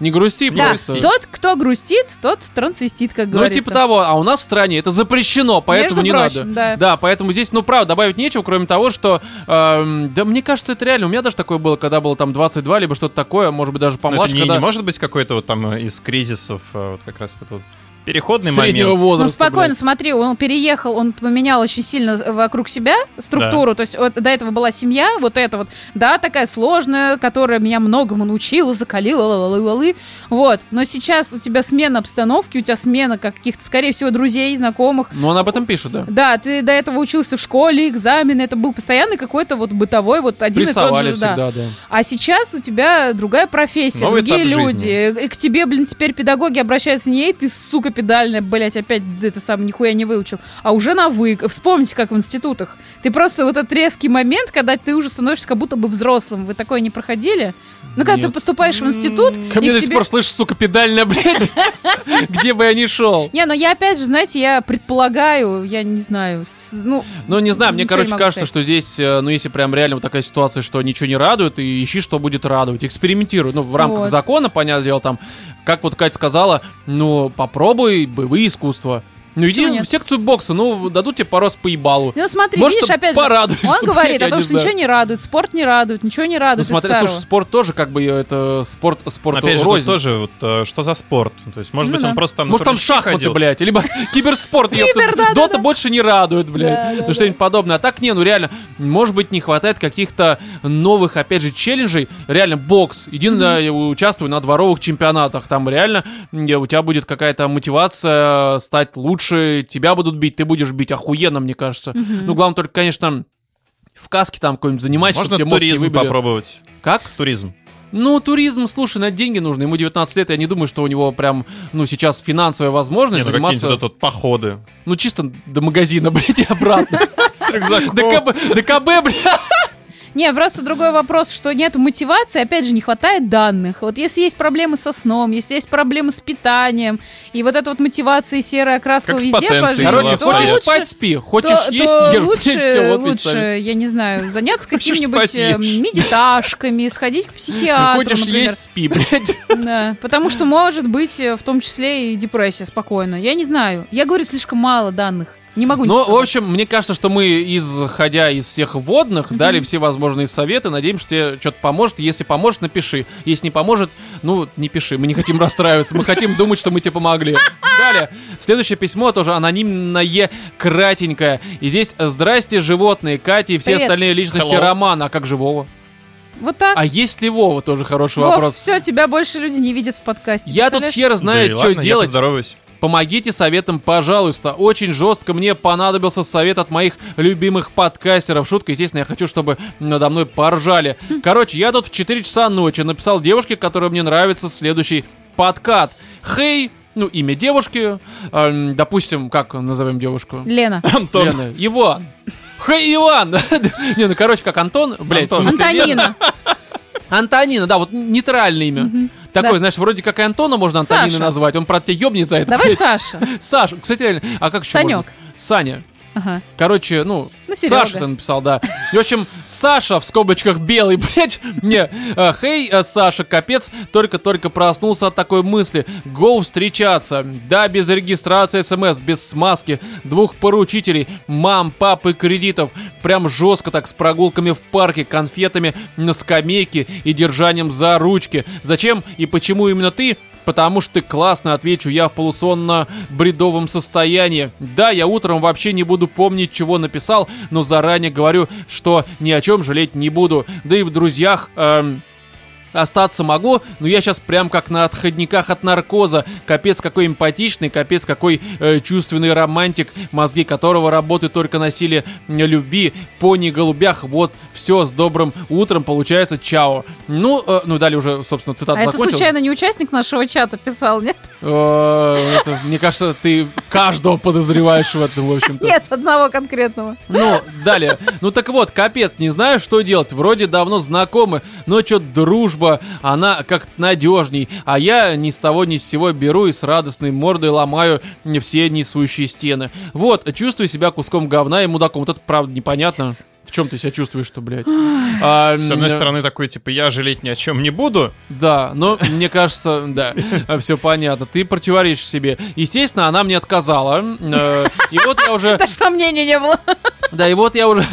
Не грусти Да, просто. тот, кто грустит, тот трансвестит, как Ну, говорится. типа того, а у нас в стране это запрещено, поэтому Между не прочим, надо. да. поэтому здесь, ну, правда, добавить нечего, кроме того, что, эм, да, мне кажется, это реально, у меня даже такое было, когда было там 22, либо что-то такое, может быть, даже Но это помладше, не, когда... не может быть какой-то вот там э, из кризисов, э, вот как раз это вот Переходный среднего момент. возраста. Ну, спокойно, блядь. смотри, он переехал, он поменял очень сильно вокруг себя структуру. То есть вот до этого была семья, вот эта вот, да, такая сложная, которая меня многому научила, закалила, ла-ла-ла-ла-лы. Вот. Но сейчас у тебя смена обстановки, у тебя смена каких-то, скорее всего, друзей, знакомых. Ну, он об этом пишет, да. Да, ты до этого учился в школе, экзамены, это был постоянный какой-то вот бытовой, вот один и тот Прессовали же, да. всегда, да. А сейчас у тебя другая профессия, Новый другие этап люди. И к тебе, блин, теперь педагоги обращаются не «Эй, ты, сука, педальная, блядь, опять это сам нихуя не выучил», а уже на «вы». Вспомните, как в институтах. Ты просто вот этот резкий момент, когда ты уже становишься как будто бы взрослым. Вы такое не проходили? Ну, когда Нет. ты поступаешь в институт, Ко мне до сих тебе- пор слышишь, сука, педальная, блядь. <laughs> Где бы я ни шел. Не, ну я опять же, знаете, я предполагаю, я не знаю, ну... Ну, не знаю, мне, короче, кажется, что здесь, э, ну, если прям реально вот такая ситуация, что ничего не радует, и ищи, что будет радовать. Экспериментируй. Ну, в рамках закона, понятное дело, там, как вот Катя сказала, ну, попробуй боевые искусства. Ну, иди Почему нет? в секцию бокса, ну, дадут тебе пару раз по ебалу. Ну смотри, Может, видишь, опять же, он <laughs> говорит о том, что ничего не радует, спорт не радует, ничего не Ну, радует из смотри, слушай, спорт тоже, как бы, это спорт, спорт Опять же, тут рознь. тоже, вот, э, что за спорт? То есть, может Ну быть, да. он просто там Может, там шахматы, ходил? блядь, либо <laughs> киберспорт. Дота больше не радует, блядь. Ну, что-нибудь подобное. А так, не, ну реально, может быть, не хватает каких-то новых, опять же, челленджей. Реально, бокс. Иди на, участвуй на дворовых чемпионатах. Там реально у тебя будет какая-то мотивация стать лучше. Тебя будут бить, ты будешь бить охуенно, мне кажется. Ну, главное только, конечно, в каске там какой-нибудь занимать, Можно чтобы тебе мозг не туризм попробовать. Как? Туризм. Ну, туризм, слушай, на деньги нужно. Ему 19 лет, я не думаю, что у него прям, ну, сейчас финансовая возможность Не, ну заниматься... вот тут походы. Ну, чисто до магазина, <laughs> блядь, и обратно. С рюкзаком. До КБ, до КБ, блядь. Не, просто другой вопрос, что нет мотивации, опять же, не хватает данных. Вот если есть проблемы со сном, если есть проблемы с питанием, и вот эта вот мотивация серая краска Как везде по потенцией жизни, дела Короче, то хочешь лучше, спать, спи. то, Хочешь то есть, ешь. лучше, всё, вот лучше, сами. я не знаю, заняться какими-нибудь э, медиташками, сходить к психиатру, Хочешь например. есть, спи, блядь. <laughs> Да, потому что может быть э, в том числе и депрессия спокойно. Я не знаю. Я говорю, слишком мало данных. Не могу Ну, в общем, мне кажется, что мы, исходя из всех вводных, дали все возможные советы. Надеемся, что тебе что-то поможет. Если поможет, напиши. Если не поможет, ну, не пиши. Мы не хотим расстраиваться. Мы хотим думать, что мы тебе помогли. Далее. Следующее письмо тоже анонимное, кратенькое. И здесь «Здрасте, животные, Катя и все Привет. остальные личности Hello. романа». А как же Вова? Вот так. А есть ли Вова? Тоже хороший вопрос. все, тебя больше люди не видят в подкасте. Я тут хер знает, Да и что ладно, я делать. поздороваюсь. Помогите советом, пожалуйста. Очень жестко мне понадобился совет от моих любимых подкастеров. Шутка, естественно, я хочу, чтобы надо мной поржали. Короче, я тут в 4 часа ночи написал девушке, которая мне нравится, следующий подкат. Хей, ну, имя девушки, эм, допустим, как назовем девушку? Лена. <coughs> Антон. Лена. Иван. Хей, Иван! <laughs> Не, ну, короче, как Антон. Блядь, Антон. Антонина. Антонина, да, вот нейтральное имя. Такое, Да. знаешь, вроде как и Антона можно Антониной Саша. назвать. Он, правда, тебя ёбнет за это. Давай. Саша. Саша, кстати, реально, а как еще Санек. можно? Саня. Ага. Короче, ну, Ну. Саша ты написал, да. В общем, Саша в скобочках белый, <laughs> блядь. Не, э, хей, э, Саша, капец, только-только проснулся от такой мысли. Гоу встречаться. Да, без регистрации смс, без смазки, двух поручителей, мам, папы, кредитов. Прям жестко так, с прогулками в парке, конфетами на скамейке и держанием за ручки. Зачем и почему именно ты? Потому что классно, отвечу я в полусонно-бредовом состоянии. Да, я утром вообще не буду помнить, чего написал, но заранее говорю, что ни о чем жалеть не буду. Да и в друзьях... эм, Остаться могу, но я сейчас прям как на отходниках от наркоза. Капец какой эмпатичный, капец какой э, чувственный романтик, мозги которого работают только на силе любви, пони голубях. Вот, все, с добрым утром, получается, чао. Ну, э, ну далее уже, собственно, цитату А это закончил. случайно не участник нашего чата писал, нет? Э, это, мне кажется, ты каждого подозреваешь в этом, в общем-то. Нет, одного конкретного. Ну, далее. Ну так вот, капец, не знаю, что делать. Вроде давно знакомы, но что дружба, она как-то надежней. А я ни с того ни с сего беру и с радостной мордой ломаю все несущие стены. Вот, чувствую себя куском говна и мудаком. Вот это правда непонятно. Пиздец. В чем ты себя чувствуешь, что, блядь? А, С одной стороны, такой, типа, я жалеть ни о чем не буду. Да, но мне кажется, да, все понятно. Ты противоречишь себе. Естественно, она мне отказала. э, И вот я уже... <laughs> Даже сомнений не было. Да, и вот я уже...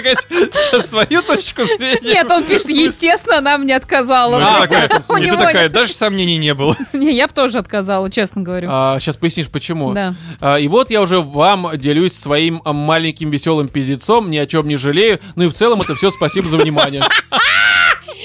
предлагать сейчас свою точку зрения. Нет, он пишет, естественно, она мне Ну, отказала. и А, ты <laughs> такая, даже сомнений не было. <laughs> Не, я бы тоже отказала, честно говорю. сейчас пояснишь, почему. Да. А, и вот я уже вам делюсь своим а, маленьким веселым пиздецом, ни о чем не жалею. Ну и в целом это все спасибо за внимание. <laughs>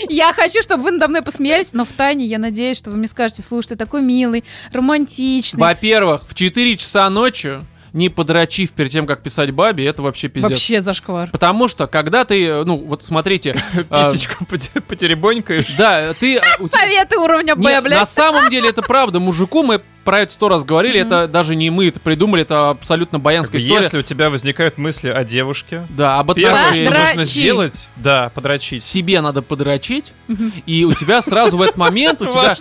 Я хочу, чтобы вы надо мной посмеялись, но в тайне я надеюсь, что вы мне скажете, слушай, ты такой милый, романтичный. Во-первых, в 4 часа ночи, не подрочив перед тем, как писать бабе, это вообще пиздец. Вообще зашквар. Потому что, когда ты, э, ну, вот смотрите, <laughs> а, Писечку поте- потеребонькаешь. да, ты... Советы уровня Б, блядь. на самом деле это правда. Мужику мы про это сто раз говорили. Это даже не мы это придумали, это абсолютно баянская история. Если у тебя возникают мысли о девушке, Да, об первое, что нужно сделать, да, подрочить. Себе надо подрочить, и у тебя сразу в этот момент у тебя...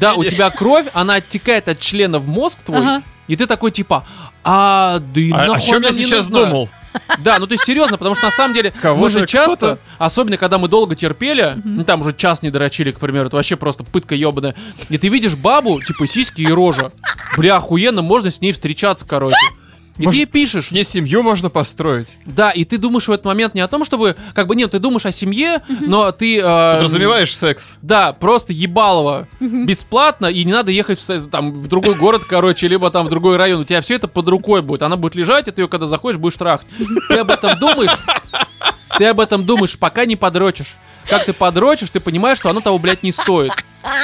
Да, у тебя кровь, она оттекает от члена в мозг твой, и ты такой типа, а, да и А, о нахуй чем она я сейчас нужна?» думал? <laughs> Да, ну то есть серьезно, потому что на самом деле Кого мы же часто, особенно когда мы долго терпели, ну там уже час не дорочили, к примеру, это вообще просто пытка ебаная, и ты видишь бабу, типа сиськи и рожа, бля, охуенно, можно с ней встречаться, короче. И Может, ты пишешь, С ней семью можно построить. да, и ты думаешь в этот момент не о том, чтобы, как бы, нет, ты думаешь о семье, но ты... э, Подразумеваешь секс. Да, просто ебалово. Бесплатно, и не надо ехать в, там, в другой город, короче, либо там в другой район. У тебя все это под рукой будет. Она будет лежать, и ты ее, когда заходишь, будешь трахать. Ты об этом думаешь, ты об этом думаешь, пока не подрочишь. Как ты подрочишь, ты понимаешь, что оно того, блядь, не стоит.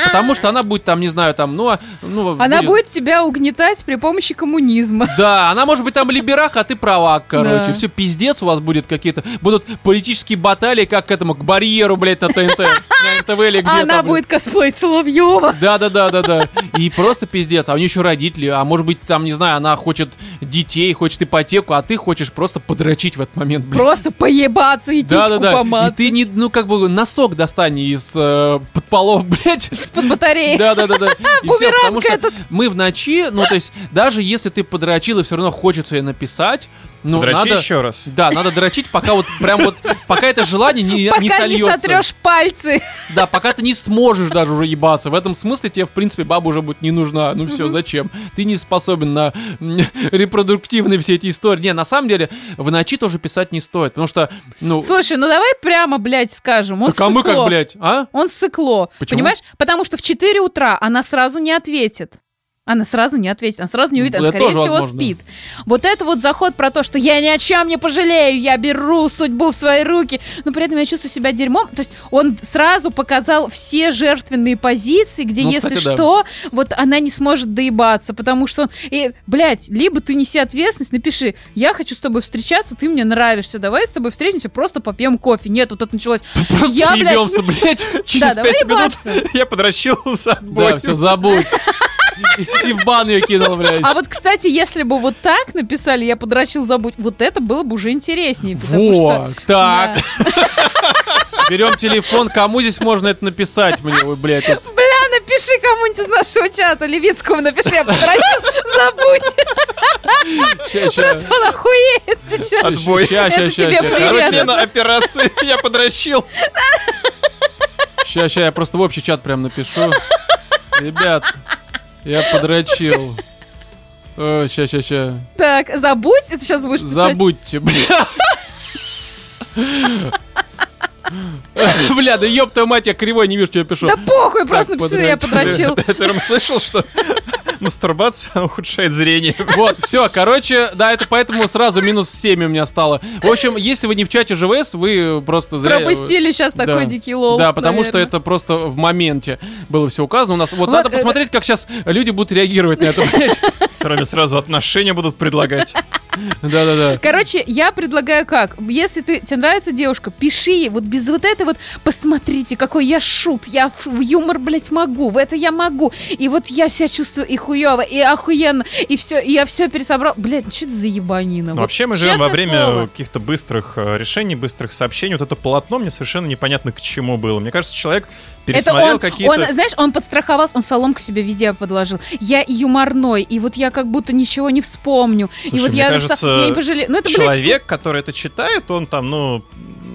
Потому что она будет там, не знаю, там, ну... а- ну Она будет тебя угнетать при помощи коммунизма. <laughs> Да, она может быть там либерах, а ты правак, короче. Да. Все, пиздец у вас будет какие-то... Будут политические баталии, как к этому, к барьеру, блядь, на ТНТ. На НТВ или где А она будет косплей Соловьева. Да, да, да, да, да. И просто пиздец. А у нее еще родители. А может быть, там, не знаю, она хочет детей, хочет ипотеку, а ты хочешь просто подрочить в этот момент, блядь. Просто поебаться и Да, да, да. И ты не, ну, как бы носок достань из э, под полов, <laughs> блядь. Из-под батареи. Да, да, да, да. И все, потому что этот. мы в ночи, ну, то есть, даже если ты подрочил и все равно хочется ей написать, ну, Дрочи надо... еще раз. Да, надо дрочить, пока вот прям вот, пока это желание не, не Пока не сольется. сотрешь пальцы. Да, пока ты не сможешь даже уже ебаться. В этом смысле тебе, в принципе, баба уже будет не нужна. Ну все, зачем? Ты не способен на <laughs> репродуктивные все эти истории. Не, на самом деле, в ночи тоже писать не стоит. Потому что, ну... Слушай, ну давай прямо, блядь, скажем. Он так а мы как, блядь, а? Он сыкло. Почему? Понимаешь? Потому что в 4 утра она сразу не ответит. Она сразу не ответит, она сразу не увидит, она, скорее всего, возможно. спит. Вот это вот заход про то, что я ни о чем не пожалею, я беру судьбу в свои руки, но при этом я чувствую себя дерьмом. То есть он сразу показал все жертвенные позиции, где, Ну, если кстати, да. что, вот она не сможет доебаться, потому что он... И, блядь, либо ты неси ответственность, напиши, я хочу с тобой встречаться, ты мне нравишься, давай с тобой встретимся, просто попьем кофе. Нет, вот это началось... <laughs> Просто Я, блядь, ебемся, блядь. <laughs> Через пять минут <laughs> я отбой. Да, все, забудь. И, и в бан ее кинул, блядь. А вот, кстати, если бы вот так написали, я подрочил, забудь, вот это было бы уже интереснее. потому что- Вот, так. <laughs> Берем телефон, кому здесь можно это написать мне, ой, блядь. тут. Бля, напиши кому-нибудь из нашего чата, Левицкому напиши, я подрочил, забудь. Ща, ща. Просто он охуеет сейчас. Отбой. Ща, ща, Это ща, тебе ща. привет. Короче, Смена операции, <laughs> я подрочил. Ща, ща, я просто в общий чат прям напишу. Ребят, я подрочил. Ща, ща, ща. Так, забудь, это сейчас будешь писать. Забудьте, бля. Бля, да ёб твою мать, я кривой не вижу, что я пишу. Да похуй, просто Так, напиши, я подрочил. подрочил. Ты, Ром, слышал, что мастурбация <laughs> ухудшает зрение? Вот, все, короче, да, это поэтому сразу минус 7 у меня стало. В общем, если вы не в чате ЖВС, вы просто зря... Пропустили сейчас Да. такой дикий лол. Да, потому что наверное. это просто в моменте было все указано. У нас вот, Вот, надо э, посмотреть, как сейчас люди будут реагировать на это. С вами сразу отношения будут предлагать. Да-да-да. Короче, я предлагаю как? Если ты, тебе нравится девушка, пиши ей вот без вот этой вот «посмотрите, какой я шут, я в, юмор, блядь, могу, в это я могу, и вот я себя чувствую и хуево, и охуенно, и все, и я все пересобрал». Блядь, ну что это за ебанина? Ну, Вот вообще мы живем во время каких-то быстрых э, решений, быстрых сообщений. Вот это полотно мне совершенно непонятно к чему было. Мне кажется, человек Это пересмотрел он, какие-то... он, знаешь, он подстраховался, он соломку себе везде подложил. Я юморной, и вот я как будто ничего не вспомню. и Слушай, вот мне я кажется, я не пожалею. Ну, это, блядь, Человек, который это читает, он там, ну,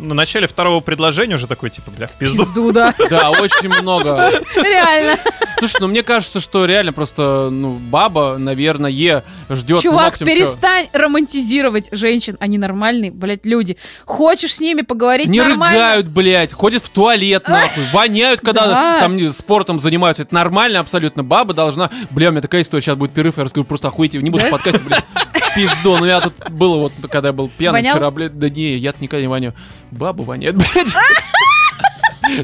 на начале второго предложения уже такой, типа, бля, в пизду. Пизду, да. Да, очень много. Реально. Слушай, ну мне кажется, что реально просто, ну, баба, наверное, ждет Чувак, максимум, чё? перестань романтизировать женщин. Они нормальные, блядь, люди. Хочешь с ними поговорить Не нормально? рыгают, блядь, ходят в туалет, нахуй, воняют, когда Да. там спортом занимаются. Это нормально абсолютно. Баба должна... Бля, у меня такая история, сейчас будет перерыв, я расскажу просто охуеть, не буду в подкасте, блядь. Пизду, ну я тут было вот, когда я был пьяный Вонял? вчера, блядь, да не, я никогда не воню. Баба воняет, блядь. <laughs>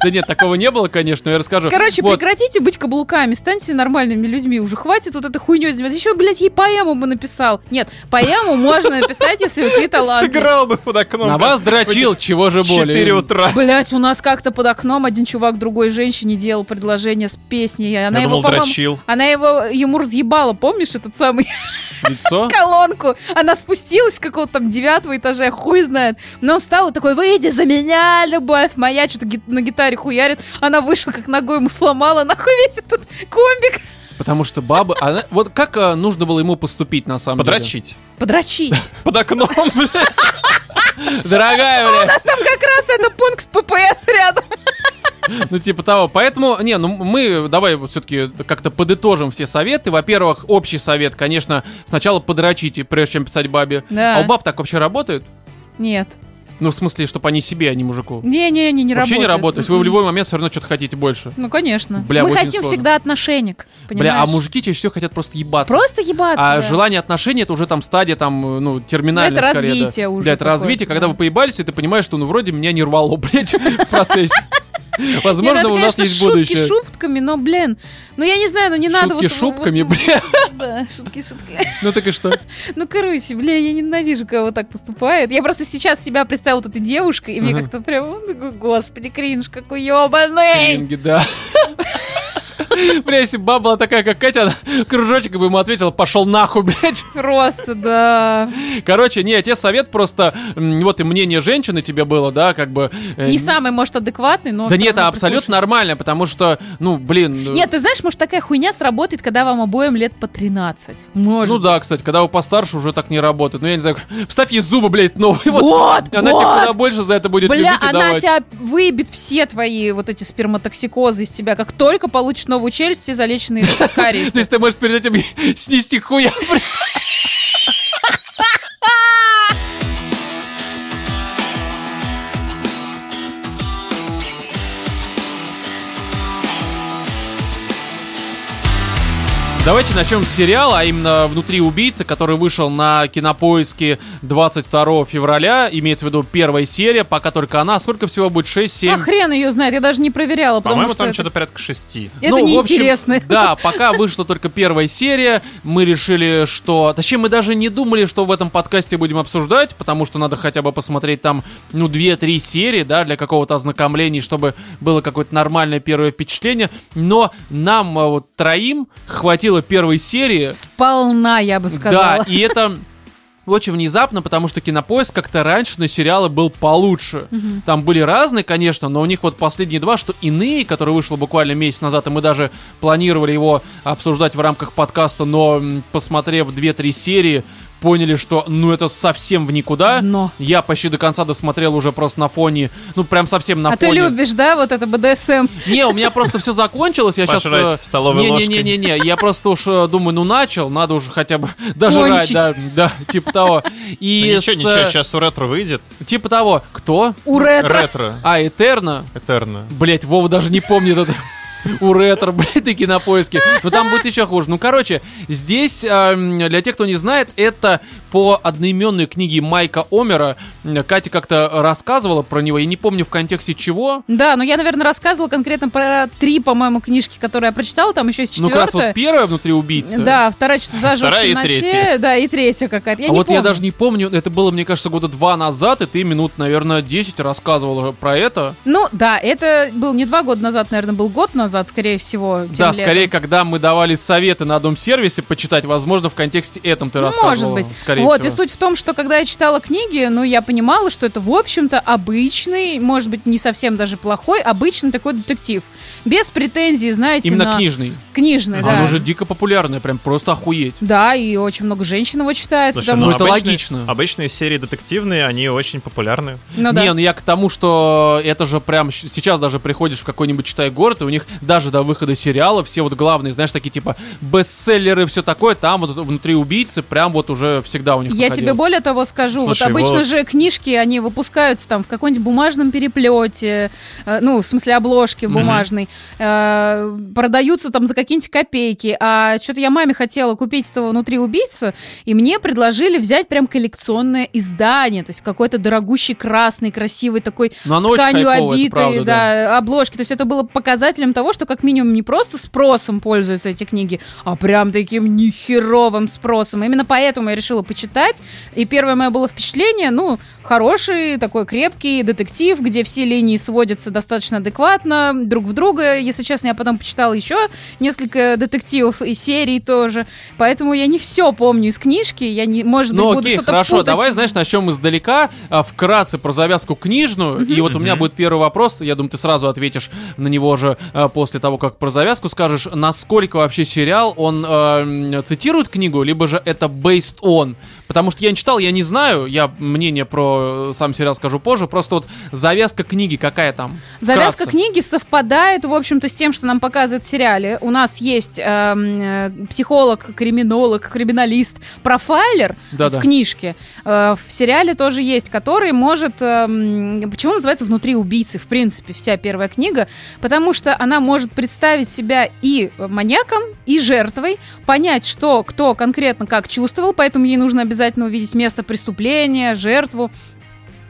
Да нет, такого не было, конечно, я расскажу. Короче, Вот. прекратите быть каблуками, станьте нормальными людьми. Уже хватит вот этой хуйней заниматься. Еще, блядь, ей поэму бы написал. Нет, поэму можно написать, если ты талантливый. Сыграл бы под окном. На вас дрочил, чего же в 4 более. утра. Блять, у нас как-то под окном один чувак другой женщине делал предложение с песней. и Она Я его, думал, по-моему, дрочил. она его ему разъебала, помнишь этот самый Лицо? <laughs> колонку? Она спустилась с какого-то там девятого этажа, хуй знает. Но он встал и такой, выйди за меня, любовь моя, что-то на гитаре хуярит. Она вышла, как ногой ему сломала, нахуй весь этот комбик. Потому что бабы... она- Вот как а, нужно было ему поступить, на самом деле? Подрочить. Подрочить. <laughs> Под окном, <laughs> блядь. Дорогая, У блядь. нас там как раз это пункт ППС рядом. Ну, типа того. Поэтому, не, ну мы давай вот все-таки как-то подытожим все советы. Во-первых, общий совет, конечно, сначала подрочите, прежде чем писать бабе. Да. А у баб так вообще работает? Нет. Ну, в смысле, чтобы они себе, а не мужику. Не-не, не, не вообще работает. не работает. То есть вы в любой момент все равно что-то хотите больше. Ну, конечно. Бля, Мы хотим сложно. всегда отношеник, понимаешь? Бля, а мужики чаще всего хотят просто ебаться. Просто ебаться, А да. желание отношений это уже там стадия там, ну, терминальная Это скорее, да. развитие уже Да, это развитие, когда да. вы поебались, и ты понимаешь, что ну вроде меня не рвало, <laughs> блядь, в процессе. <laughs> Возможно, ну, это, у нас конечно, есть шутки будущее. шутками, но, блин, ну я не знаю, ну не надо Шутки вот... шубками, вот- бля. <laughs> Да, шутки шутки. <laughs> Ну так и что? Ну, короче, бля, я ненавижу, когда вот так поступает. Я просто сейчас себя представила вот этой девушкой, и мне как-то прям, господи, кринж, какой ебаный. Деньги, да. Бля, если баба была такая, как Катя, она кружочек бы ему ответила, пошел нахуй, <laughs> блядь. Просто, да. Короче, не, тебе совет просто, вот и мнение женщины тебе было, да, как бы... э, Не самый, может, адекватный, но Да нет, это абсолютно нормально, потому что, ну, блин... ну, Нет, ты знаешь, может, такая хуйня сработает, когда вам обоим лет по 13. Может Ну да, кстати, когда вы постарше, уже так не работает. Ну, я не знаю, <laughs> вставь ей зубы, блядь, новые. Вот. Вот, Она вот. тебе куда больше за это будет Бля, любить и она давать. тебя выебет все твои вот эти сперматоксикозы из тебя. Как только получишь новую челюсть, все залеченные <laughs> То кариесы. есть ты можешь перед этим <laughs> снести хуя. Давайте начнем с сериала, а именно «Внутри убийцы», который вышел на кинопоиске 22 февраля. Имеется в виду первая серия, пока только она. Сколько всего будет? 6-7? А хрен ее знает, я даже не проверяла, По-моему, что там это, что-то порядка шести. это Ну, общем, неинтересно. <laughs> Да, пока вышла только первая серия, мы решили, что... Точнее, мы даже не думали, что в этом подкасте будем обсуждать, потому что надо хотя бы посмотреть там, ну, 2-3 серии, да, для какого-то ознакомления, чтобы было какое-то нормальное первое впечатление. Но нам а, вот троим хватило первой серии. Сполна, я бы сказала. Да, и это очень внезапно, потому что Кинопоиск как-то раньше на сериалы был получше. Там были разные, конечно, но у них вот последние два, что иные, который вышел буквально месяц назад, и мы даже планировали его обсуждать в рамках подкаста, но посмотрев 2-3 серии, поняли, что ну это совсем в никуда. Но. Я почти до конца досмотрел уже просто на фоне, ну прям совсем на а ты фоне. любишь, да, вот это БДСМ? Не, у меня просто все закончилось, я сейчас... Пожрать столовой Не-не-не-не, я просто уж э, думаю, ну начал, надо уже хотя бы <laughs> дожрать, да, да, типа того. Ну И ничего, с, ничего, э, сейчас у ретро выйдет. Типа того, кто? У ретро. Ретро. А, Этерна? Этерно. Блять, Вова даже не помнит это. <laughs> <laughs> У ретро, блядь, такие на поиске. Но там будет еще хуже. Ну, короче, здесь, эм, для тех, кто не знает, это по одноименной книге Майка Омера. Катя как-то рассказывала про него. Я не помню в контексте чего. Да, но я, наверное, рассказывала конкретно про три, по-моему, книжки, которые я прочитала. Там еще есть Ну, как раз вот четвертая. первая внутри убийцы. Да, вторая что-то зажжёт Вторая в и темноте. третья. Да, и третья какая-то. Я а не вот я помню. даже не помню, это было, мне кажется, года два назад, и ты минут, наверное, 10 рассказывала про это. Ну, да, это был не два года назад, наверное, был год назад. Назад, скорее всего. тем Да, летом. скорее, когда мы давали советы на дом-сервисе почитать, возможно, в контексте этом ты Ну, рассказывала. Может быть. Скорее вот, всего. и суть в том, что когда я читала книги, ну, я понимала, что это, в общем-то, обычный, может быть, не совсем даже плохой, обычный такой детектив. Без претензий, знаете, Именно на... книжный. Книжный, А да. Оно же дико популярное, прям просто охуеть. Да, и очень много женщин его читают, Слушай, потому ну, это обычные- логично. Обычные серии детективные, они очень популярны. Ну да. Не, ну я к тому, что это же прям сейчас даже приходишь в какой-нибудь читай город, и у них даже до выхода сериала все вот главные, знаешь, такие типа бестселлеры, все такое, там вот внутри убийцы прям вот уже всегда у них Я тебе более того скажу, Слушай, вот обычно вот- же книжки, они выпускаются там в каком-нибудь бумажном переплете, э, ну, в смысле обложки Мгм. бумажной, э, продаются там за какие-нибудь копейки, а что-то я маме хотела купить этого внутри убийцы, и мне предложили взять прям коллекционное издание, то есть какой-то дорогущий красный, красивый такой Но очень тканью хайповое, это обитые, правда, да, обложки. То есть это было показателем того, что как минимум не просто спросом пользуются эти книги, а прям таким нехеровым спросом. Именно поэтому я решила почитать. И первое мое было впечатление, ну, хороший, такой крепкий детектив, где все линии сводятся достаточно адекватно друг в друга. Если честно, я потом почитала еще несколько детективов и серий тоже. Поэтому я не все помню из книжки. Я не, может быть, Ну буду окей, что-то хорошо, путать. давай, знаешь, начнем издалека, а, вкратце про завязку книжную, и вот у меня будет первый вопрос, я думаю, ты сразу ответишь на него же а, после того, как про завязку скажешь, насколько вообще сериал, он м, цитирует книгу, либо же это based on, потому что я не читал, я не знаю, я мнение про э, сам сериал скажу позже, просто вот завязка книги какая там? Завязка Вкратце. книги совпадает, в общем-то, с тем, что нам показывают в сериале. У нас есть эм, э, психолог, криминолог, криминалист, профайлер Да-да. в книжке. Э, в сериале тоже есть, который может... эм, почему называется «Внутри убийцы», в принципе, вся первая книга? Потому что она может представить себя и маньяком, и жертвой, понять, что кто конкретно как чувствовал, поэтому ей нужно обязательно увидеть место преступления, жертву,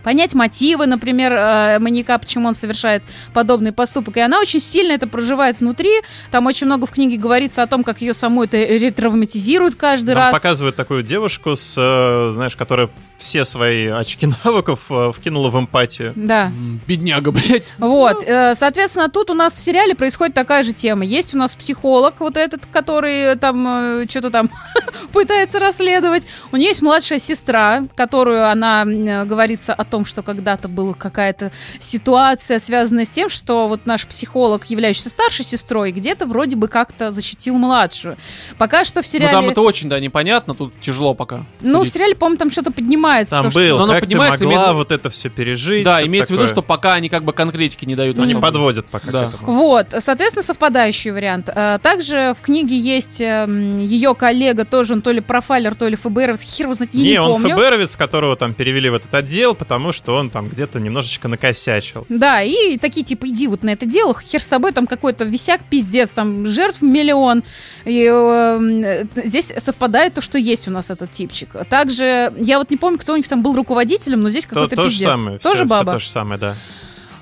понять мотивы, например, э, маньяка, почему он совершает подобный поступок. И она очень сильно это проживает внутри. Там очень много в книге говорится о том, как ее саму это ретравматизирует каждый Нам раз. показывают такую девушку, с, э, знаешь, которая все свои очки <laughs> навыков э, вкинула в эмпатию. Да. Бедняга, <laughs> блядь. Вот, э, соответственно, тут у нас в сериале происходит такая же тема. Есть у нас психолог, вот этот, который там что-то там <laughs> пытается расследовать. У нее есть младшая сестра, которую она м, говорится о том, что когда-то была какая-то ситуация, связанная с тем, что вот наш психолог, являющийся старшей сестрой, где-то вроде бы как-то защитил младшую. Пока что в Ну сериале... там это очень, да, непонятно, тут тяжело пока. Ну, в судить. сериале, по-моему, там что-то поднимается. Там то, что- был, Но оно как ты поднимается, могла имеется- вот это все пережить. Да, имеется в виду, что пока они как бы конкретики не дают. Ну, не особо. подводят пока Да. к этому. Вот, соответственно, совпадающий вариант. А, Также в книге есть ее коллега, тоже он то ли профайлер, то ли ФБРовский, хер его знает, я не, Не, он помню. ФБРовец, которого там перевели в этот отдел, потому что он там где-то немножечко накосячил. Да, и такие типа, иди вот на это дело, хер с тобой, там какой-то висяк, пиздец, там жертв миллион. И э, здесь совпадает то, что есть у нас этот типчик. Также, я вот не помню, кто у них там был руководителем, но здесь То, какой-то то же пиздец. самое. Тоже всё баба. то же самое, да.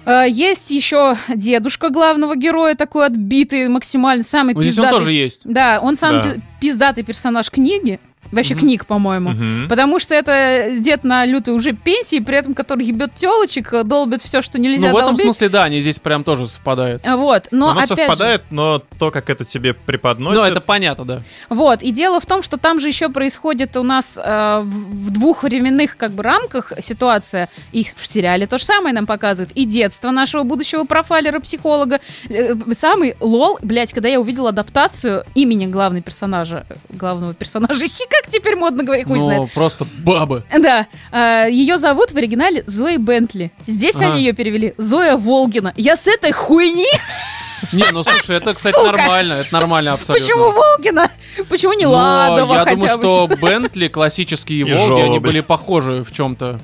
Э, Есть еще дедушка главного героя, такой отбитый максимально, самый Ну, здесь он пиздатый. тоже есть. Да, он сам Да. пи- пиздатый персонаж книги. Вообще Мгм. книг, по-моему. Мгм. Потому что это дед на лютой уже пенсии, при этом который ебет телочек, долбит все, что нельзя Ну, в этом долбить. смысле, да, они здесь прям тоже совпадают. А, Вот, но Оно опять же, совпадает, но то, как это тебе преподносят... Ну, это понятно, да. вот, и дело в том, что там же еще происходит у нас э, в двух временных как бы рамках ситуация, и в сериале то же самое нам показывают, и детство нашего будущего профайлера-психолога. Э, самый лол, блядь, когда я увидела адаптацию имени главного персонажа, э, главного персонажа, <laughs> хи, как теперь модно говорить, хуй знает. Ну, просто бабы. Да, ее зовут в оригинале Зои Бентли. Здесь Ага. они ее перевели Зоя Волгина. Я с этой хуйни? Не, ну слушай, это, кстати, Сука! нормально, это нормально абсолютно. Почему Волгина? Почему не Но Ладова я хотя думаю, бы? что Бентли, классические И Волги, они были похожи в чем-то.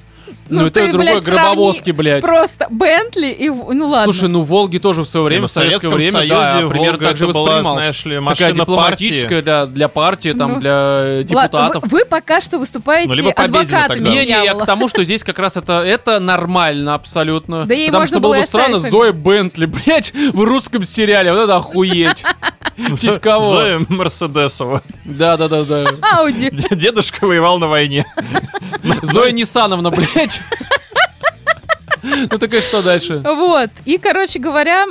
Ну Ну, это ты, другой блядь, гробовозки, блядь. Просто Бентли и... Ну ладно. Слушай, ну Волги тоже в свое время, ну, в советское время, Союзе да, примерно Волга так же была, знаешь ли, Такая машина дипломатическая партии. для, для партии, там, Ну. для Ладно, депутатов. вы, вы пока что выступаете Ну, либо адвокатами. Не, не, я к тому, что здесь как раз это, это нормально абсолютно. Да Потому можно что было было бы и странно, Зоя Бентли, <laughs> блядь, в русском сериале, вот это охуеть. В <laughs> честь кого? Зоя Мерседесова. Да-да-да-да. Ауди. Д- Дедушка воевал на войне. Зоя Нисановна, блядь. <laughs> Ну так и что дальше? Вот. И, короче говоря,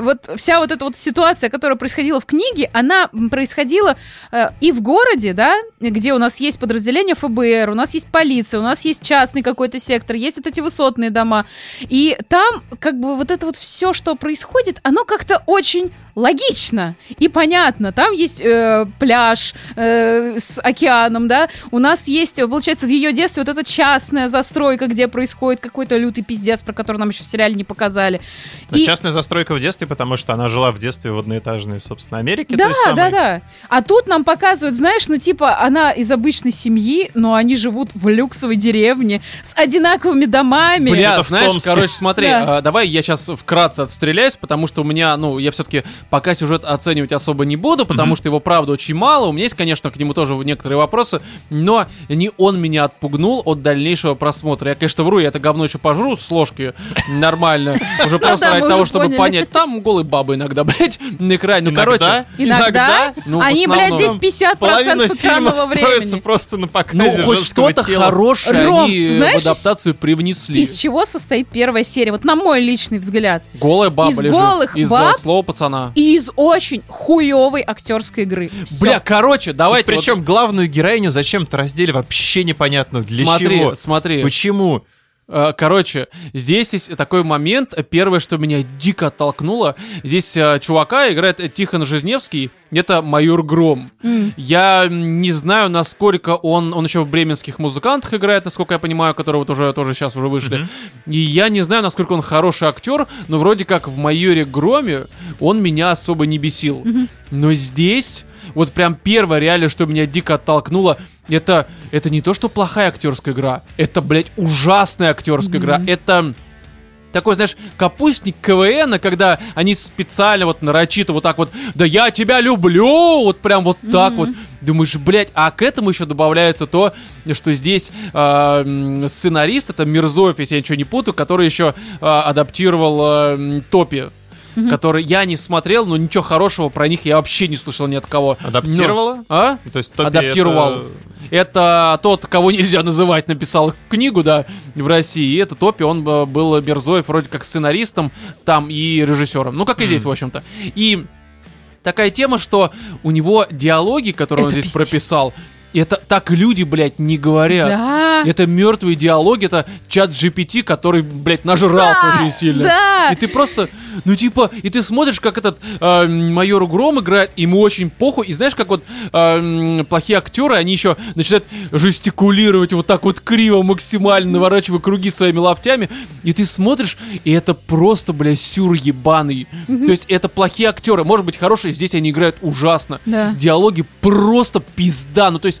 вот вся вот эта вот ситуация, которая происходила в книге, она происходила э, и в городе, да, где у нас есть подразделение ФБР, у нас есть полиция, у нас есть частный какой-то сектор, есть вот эти высотные дома. И там как бы вот это вот все, что происходит, оно как-то очень логично и понятно. Там есть э, пляж э, с океаном, да. У нас есть, э, получается, в ее детстве вот эта частная застройка, где происходит какой-то лютый пиздец, про который нам еще в сериале не показали. Но И- частная застройка в детстве, потому что она жила в детстве в одноэтажной, собственно, Америке. Да, той самой. да, да. А тут нам показывают, знаешь, ну типа она из обычной семьи, но они живут в люксовой деревне с одинаковыми домами. Бля, в знаешь, Томске. короче, смотри, Да. а, давай я сейчас вкратце отстреляюсь, потому что у меня, ну, я все-таки пока сюжет оценивать особо не буду, потому что его, правда, очень мало. У меня есть, конечно, к нему тоже некоторые вопросы, но не он меня отпугнул от дальнейшего просмотра. Я, конечно, вру, я это говно еще пожру с ложки нормально, уже <laughs> просто да, ради того, чтобы понять. Там голые бабы иногда, <laughs> блядь, на экране. Ну, короче, Иногда, Ну, они, блядь, здесь 50% Половина фильма экранного времени. просто на показе ну, хоть что-то хорошее Ром, они знаешь, в адаптацию привнесли. Из чего состоит первая серия? Вот на мой личный взгляд. Голая баба из лежит. голых из баб? э, слова пацана. И из очень хуевой актерской игры. Бля, короче, давайте. вот- Причем главную героиню зачем-то раздели вообще непонятно для смотри, чего. смотри. Почему? Э, Короче, здесь есть такой момент. Первое, что меня дико оттолкнуло, здесь э, чувака играет Тихон Жизневский. Это майор Гром. М. Я не знаю, насколько он... Он еще в бременских музыкантах играет, насколько я понимаю, которые вот уже тоже сейчас уже вышли. И я не знаю, насколько он хороший актер, но вроде как в майоре Громе он меня особо не бесил. Но здесь, вот прям первое реально, что меня дико оттолкнуло, это, это не то, что плохая актерская игра, это, блядь, ужасная актерская игра. Это такой, знаешь, капустник КВН, когда они специально вот нарочито вот так вот, да я тебя люблю, вот прям вот так вот. Думаешь, блядь, а к этому еще добавляется то, что здесь а, м, сценарист, это Мирзоев, если я ничего не путаю, который еще а, адаптировал а, м, Топи. Который я не смотрел, но ничего хорошего про них я вообще не слышал ни от кого. Адаптировала? Но- а? То есть Адаптировал. это- Это тот, кого нельзя называть, написал книгу, да, в России. И это Топи, он э, был Мерзоев вроде как сценаристом там и режиссером. Ну, как и здесь, в общем-то. И такая тема, что у него диалоги, которые он Это здесь пиздец. прописал, это так люди, блядь, не говорят. Да. Это мертвые диалоги, это чат GPT, который, блядь, нажрался Да, очень сильно. да. И ты просто, ну типа, и ты смотришь, как этот э, майор Гром играет, ему очень похуй. И знаешь, как вот э, плохие актеры, они еще начинают жестикулировать вот так вот криво, максимально наворачивая круги своими лаптями. И ты смотришь, и это просто, блядь, сюр ебаный. То есть это плохие актеры. Может быть, хорошие, здесь они играют ужасно. Да. Диалоги просто пизда. Ну, то есть,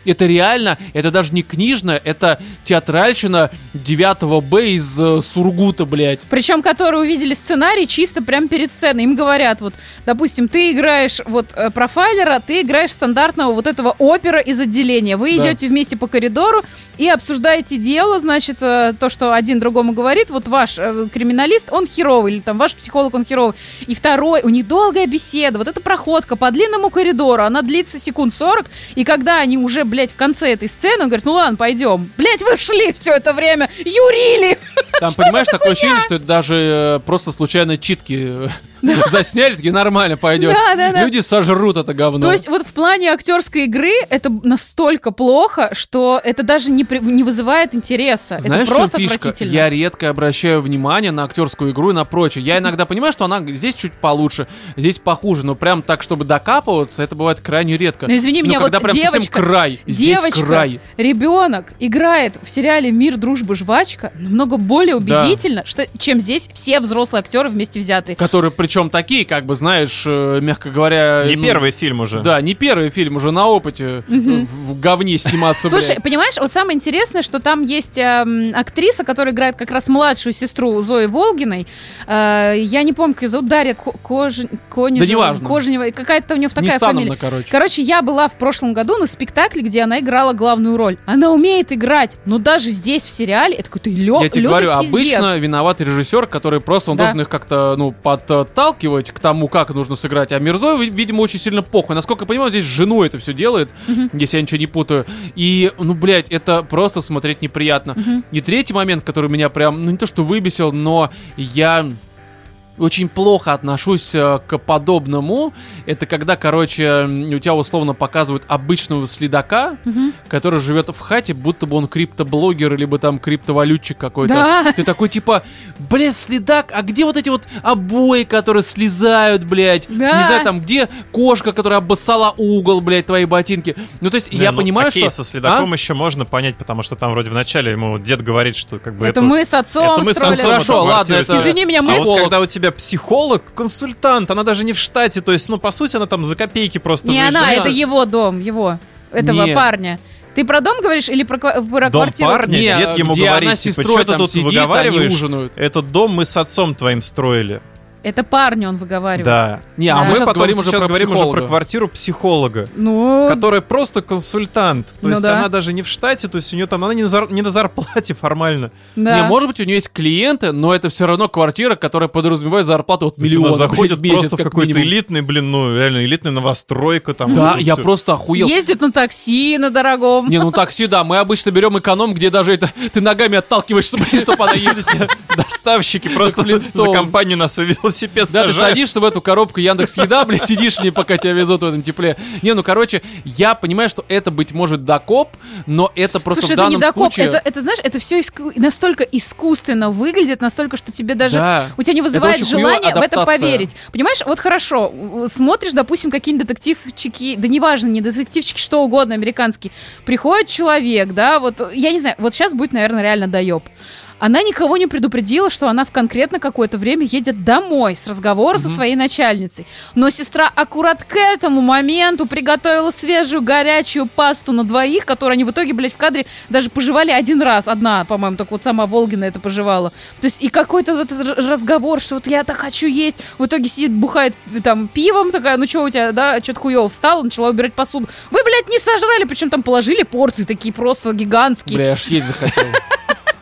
это реально, это даже не книжная, это театральщина 9 Б из э, Сургута, блядь. Причем, которые увидели сценарий чисто прямо перед сценой. Им говорят, вот, допустим, ты играешь вот э, профайлера, ты играешь стандартного вот этого опера из отделения. Вы Да. идете вместе по коридору и обсуждаете дело, значит, э, то, что один другому говорит, вот ваш э, криминалист, он херовый, или там ваш психолог, он херовый. И второй, у них долгая беседа, вот эта проходка по длинному коридору, она длится секунд 40, и когда они уже, блядь, в конце этой сцены, он говорит, ну ладно, пойдем. Блядь, вы шли все это время, юрили! Там, <laughs> понимаешь, такое ощущение, что это даже э, просто случайно читки э, <laughs> засняли, такие нормально пойдет. Да, да, да. Люди сожрут это говно. То есть вот в плане актерской игры это настолько плохо, что это даже не, при- не вызывает интереса. Знаешь, это просто фишка? отвратительно. Я редко обращаю внимание на актерскую игру и на прочее. Я иногда понимаю, что она здесь чуть получше, здесь похуже, но прям так, чтобы докапываться, это бывает крайне редко. Ну, извини Ну, меня, когда вот прям совсем девочка- край, здесь Девочка, край. ребенок играет в сериале «Мир, дружба, жвачка» намного более Да. убедительно, что, чем здесь все взрослые актеры вместе взятые. Которые причем такие, как бы, знаешь, э, мягко говоря... Не ну, первый фильм уже. Да, не первый фильм, уже на опыте в, в говне сниматься, Слушай, блядь. понимаешь, вот самое интересное, что там есть эм, актриса, которая играет как раз младшую сестру Зои Волгиной. Э, я не помню, как ее зовут, Дарья Ко- Кожи- Конежева. Да неважно. Коженева. И Какая-то у нее такая Нисановна, фамилия. короче. Короче, я была в прошлом году на спектакле, где она играла главную роль. Она умеет играть, но даже здесь, в сериале, это какой-то лё- Я тебе говорю, пиздец. обычно виноват режиссер, который просто, он Да. должен их как-то, ну, подталкивать к тому, как нужно сыграть, а Мирзоев, ви- видимо, очень сильно похуй. Насколько я понимаю, здесь с женой это все делает, если я ничего не путаю. И, ну, блядь, это просто смотреть неприятно. И третий момент, который меня прям, ну, не то что выбесил, но я очень плохо отношусь э, к подобному. Это когда, короче, у тебя условно показывают обычного следака, который живет в хате, будто бы он криптоблогер, либо там криптовалютчик какой-то. Да. Ты такой типа, блядь, следак, а где вот эти вот обои, которые слезают, блядь? Да. Не знаю, там, где кошка, которая обоссала угол, блядь, твои ботинки? Ну, то есть, Не, я ну, понимаю, окей, что... со следаком А? еще можно понять, потому что там вроде в начале ему дед говорит, что как бы Это эту- мы с отцом это мы с отцом Хорошо, эту ладно, это-. Извини меня, А мы... вот Психолог. когда у тебя психолог, консультант, она даже не в штате, то есть, ну, по сути, она там за копейки просто Не она, выезжает. это его дом, его, этого Не. парня. Ты про дом говоришь или про, про Дом квартиру? парня, Не, дед ему где говорит, она типа, сестрой что ты тут сидит, выговариваешь? они ужинают. Этот дом мы с отцом твоим строили. Это парню он выговаривает. Да. Не, Да. а А мы сейчас потом говорим уже сейчас про говорим уже про квартиру психолога, Ну, которая просто консультант. То Ну есть да. она даже не в штате, то есть у нее там она не на, зар- не на зарплате формально. да. Не, может быть, у нее есть клиенты, но это все равно квартира, которая подразумевает зарплату от миллиона. она заходит блядь, месяц, просто в как какой-то минимум. элитный, блин, ну реально элитная новостройка там. Да, я всё. просто охуел. Ездит на такси, на дорогом. Не, ну такси, да, мы обычно берем эконом, где даже это ты ногами отталкиваешься, блин, чтобы она ездит. Доставщики просто за компанию на свой велосипед Да, ты сажают. садишься в эту коробку Яндекс Еда, блядь, сидишь в ней, пока тебя везут в этом тепле. Не, ну короче, я понимаю, что это быть может докоп, но это просто Слушай, в это не данном докоп, случае. это, это, знаешь, это все настолько искусственно выглядит, настолько, что тебе даже... Да. У тебя не вызывает желания в это поверить. Понимаешь, вот хорошо, смотришь, допустим, какие-нибудь детективчики, да неважно, не детективчики, что угодно, американские. Приходит человек, да, вот, я не знаю, вот сейчас будет, наверное, реально доеб. Она никого не предупредила, что она в конкретно какое-то время едет домой с разговора со своей начальницей. Но сестра аккурат к этому моменту приготовила свежую горячую пасту на двоих, которую они в итоге, блядь, в кадре даже пожевали один раз. Одна, по-моему, только вот сама Волгина это пожевала. То есть и какой-то вот разговор, что вот я так хочу есть. В итоге сидит, бухает там пивом, такая, ну что у тебя, да, что-то хуево встала, начала убирать посуду. Вы, блядь, не сожрали, причем там положили порции такие просто гигантские. Бля, аж есть захотел. <laughs>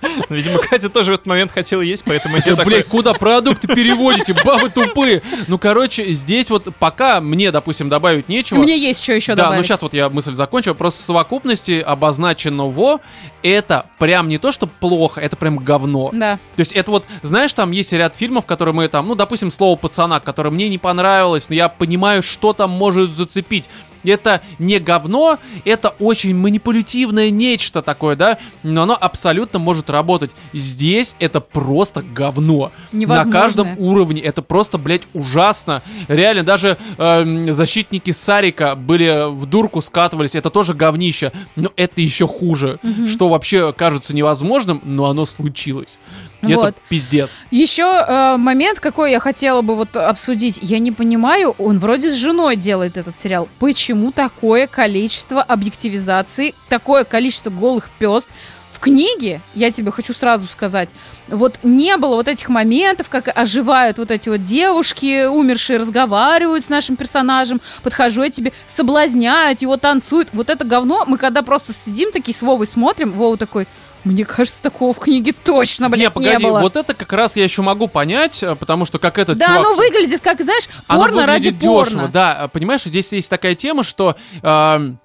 Ну, Видимо, Катя тоже в этот момент хотела есть, поэтому я Да, такой... блядь, куда продукты переводите? Бабы тупые. Ну, короче, здесь вот пока мне, допустим, добавить нечего. Мне есть что еще да, добавить. ну сейчас вот я мысль закончу. Просто в совокупности обозначенного это прям не то, что плохо, это прям говно. Да. То есть это вот, знаешь, там есть ряд фильмов, которые мы там, ну, допустим, слово пацана, которое мне не понравилось, но я понимаю, что там может зацепить. Это не говно, это очень манипулятивное нечто такое, да, но оно абсолютно может работать. Здесь это просто говно. На Невозможное. каждом уровне. Это просто, блядь, ужасно. Реально, даже эм, защитники Сарика были в дурку скатывались. Это тоже говнище. Но это еще хуже. Что вообще кажется невозможным, но оно случилось. И Вот. это пиздец. Еще э, момент, какой я хотела бы вот обсудить. Я не понимаю, он вроде с женой делает этот сериал. Почему такое количество объективизации, такое количество голых пёст в книге, я тебе хочу сразу сказать, вот не было вот этих моментов, как оживают вот эти вот девушки, умершие, разговаривают с нашим персонажем, подхожу я тебе, соблазняют его, танцуют. Вот это говно, мы когда просто сидим такие с Вовой смотрим, Вова такой, мне кажется, такого в книге точно, блядь, не, погоди, было. вот это как раз я еще могу понять, э, потому что как этот Да, чувак... оно выглядит как, знаешь, порно ради дешево, порно. да. Понимаешь, здесь есть такая тема, что эм,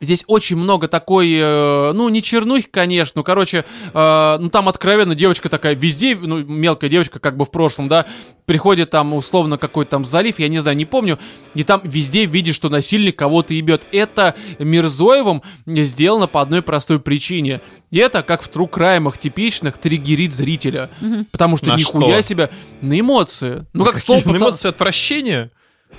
здесь очень много такой, э, ну, не чернухи, конечно, ну, короче, э, ну, там откровенно девочка такая везде, ну, мелкая девочка, как бы в прошлом, да, приходит там, условно, какой-то там залив, я не знаю, не помню, и там везде видишь, что насильник кого-то ебет. Это Мирзоевым сделано по одной простой причине. И это, как в true краймах типичных, триггерит зрителя. Потому что На нихуя что? себе на эмоции. Ну, как Какие слово эмоции отвращения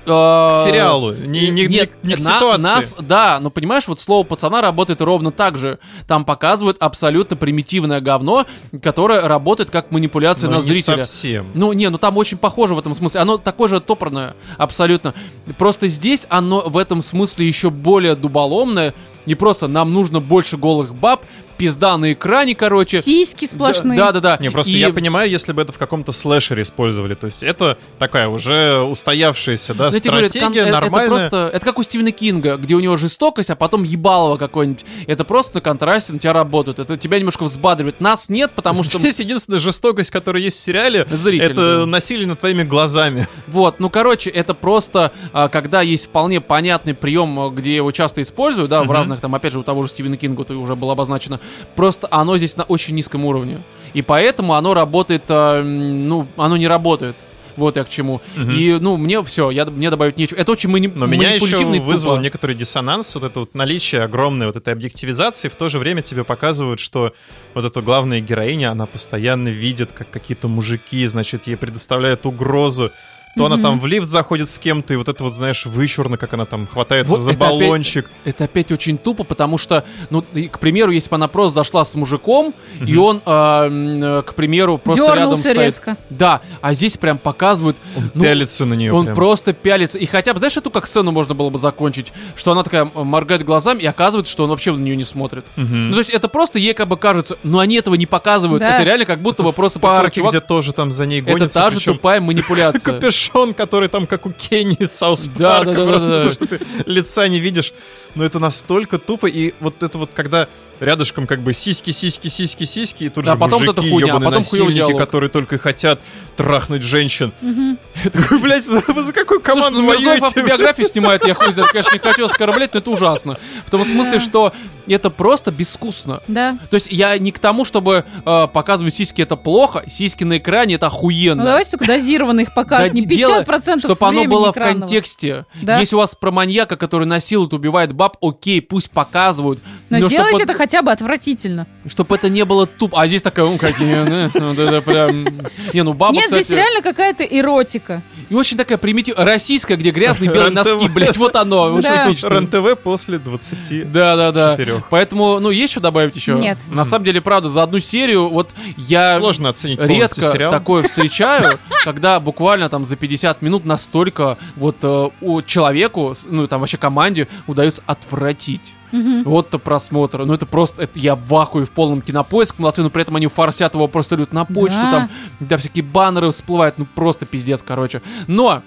к к сериалу, не, не- не- не к ситуации. Нас, да, но понимаешь, вот слово пацана работает ровно так же. Там показывают абсолютно примитивное говно, которое работает как манипуляция Но на не зрителя. совсем. Ну, не, ну там очень похоже в этом смысле. Оно такое же топорное, абсолютно. Просто здесь оно в этом смысле еще более дуболомное. Не просто нам нужно больше голых баб, пизда на экране, короче. Сиськи сплошные. Да, да, да. Не, просто И- я понимаю, если бы это в каком-то слэшере использовали. То есть это такая уже устоявшаяся, да, Ну, я тебе говорю, это, стратегия кон- это нормальная. просто, это как у Стивена Кинга, где у него жестокость, а потом ебалово какое-нибудь. Это просто на контрасте на тебя работает. Это тебя немножко взбадривает. Нас нет, потому что... Здесь единственная жестокость, которая есть в сериале, Зритель, это да. насилие над твоими глазами. Вот, ну, короче, это просто, а, когда есть вполне понятный прием, а, где его часто используют, да, в Мгм. разных, там, опять же, у того же Стивена Кинга это уже было обозначено, просто оно здесь на очень низком уровне. И поэтому оно работает, м, ну, оно не работает. Вот я к чему. Мгм. И, ну, мне все, я, мне добавить нечего. Это очень мани- Но меня еще вызвало тупо. некоторый диссонанс, вот это вот наличие огромной вот этой объективизации, в то же время тебе показывают, что вот эта главная героиня, она постоянно видит, как какие-то мужики, значит, ей предоставляют угрозу, то она там в лифт заходит с кем-то, и вот это вот, знаешь, вычурно, как она там хватается Вот за это опять- баллончик. Это опять очень тупо, потому что, ну, и, к примеру, если бы она просто зашла с мужиком, и он, а, э, к примеру, просто рядом Дернулся стоит. резко. Да, а здесь прям показывают, Он ну, пялится на нее он прям. просто пялится. И хотя бы, знаешь, эту как сцену можно было бы закончить, что она такая м, моргает глазами, и оказывается, что он вообще на нее не смотрит. Мгм. Ну, то есть это просто ей как бы кажется, но они этого не показывают. Да. Это реально как будто бы просто в пришел парке, чувак- где тоже там за ней Это гонится, та же причем тупая манипуляция. <laughs> капюшон, который там как у Кенни из Саус Да, Парка, да, да, да, просто да. потому что ты лица не видишь. Но это настолько тупо, и вот это вот когда рядышком как бы сиськи, сиськи, сиськи, сиськи, и тут Да, же потом мужики, хуйня, а ёбаные потом насильники, которые только и хотят трахнуть женщин. Мгм. <laughs> Я такой, блядь, <laughs> вы за какую Слушай, команду ну Мирзоев воюете? автобиографию снимает, я хуй знает, конечно, не хочу оскорблять, но это ужасно. В том смысле, что это просто безвкусно. Да. То есть я не к тому, чтобы э, показывать сиськи это плохо, сиськи на экране это охуенно. Ну давайте только дозированно их показывать. Да Не дело, 50% Чтобы оно было в контексте. Да. Если у вас про маньяка, который насилует, убивает баб, окей, пусть показывают. Но, чтоб сделайте это хотя бы отвратительно. Чтоб это не было тупо. А здесь такая, ну какие, ну, вот это прям... Не, ну баба, Нет, кстати, здесь реально какая-то эротика. И очень такая примитивная, российская, где грязные белые носки, блять, вот оно, Да. РЕН-ТВ после 20 Да, да, да. Поэтому, ну, есть что добавить еще? Нет. На самом деле, правда, за одну серию, вот я Сложно оценить полностью редко сериал. такое встречаю, <laughs> когда буквально там за 50 минут настолько вот э, у человеку, ну, там вообще команде удается отвратить. Мгм. Вот-то просмотр. Ну, это просто, это я в ахуе в полном кинопоиск, молодцы, но при этом они форсят его просто идут на почту, Да. там, да, всякие баннеры всплывают, ну, просто пиздец, короче. Но,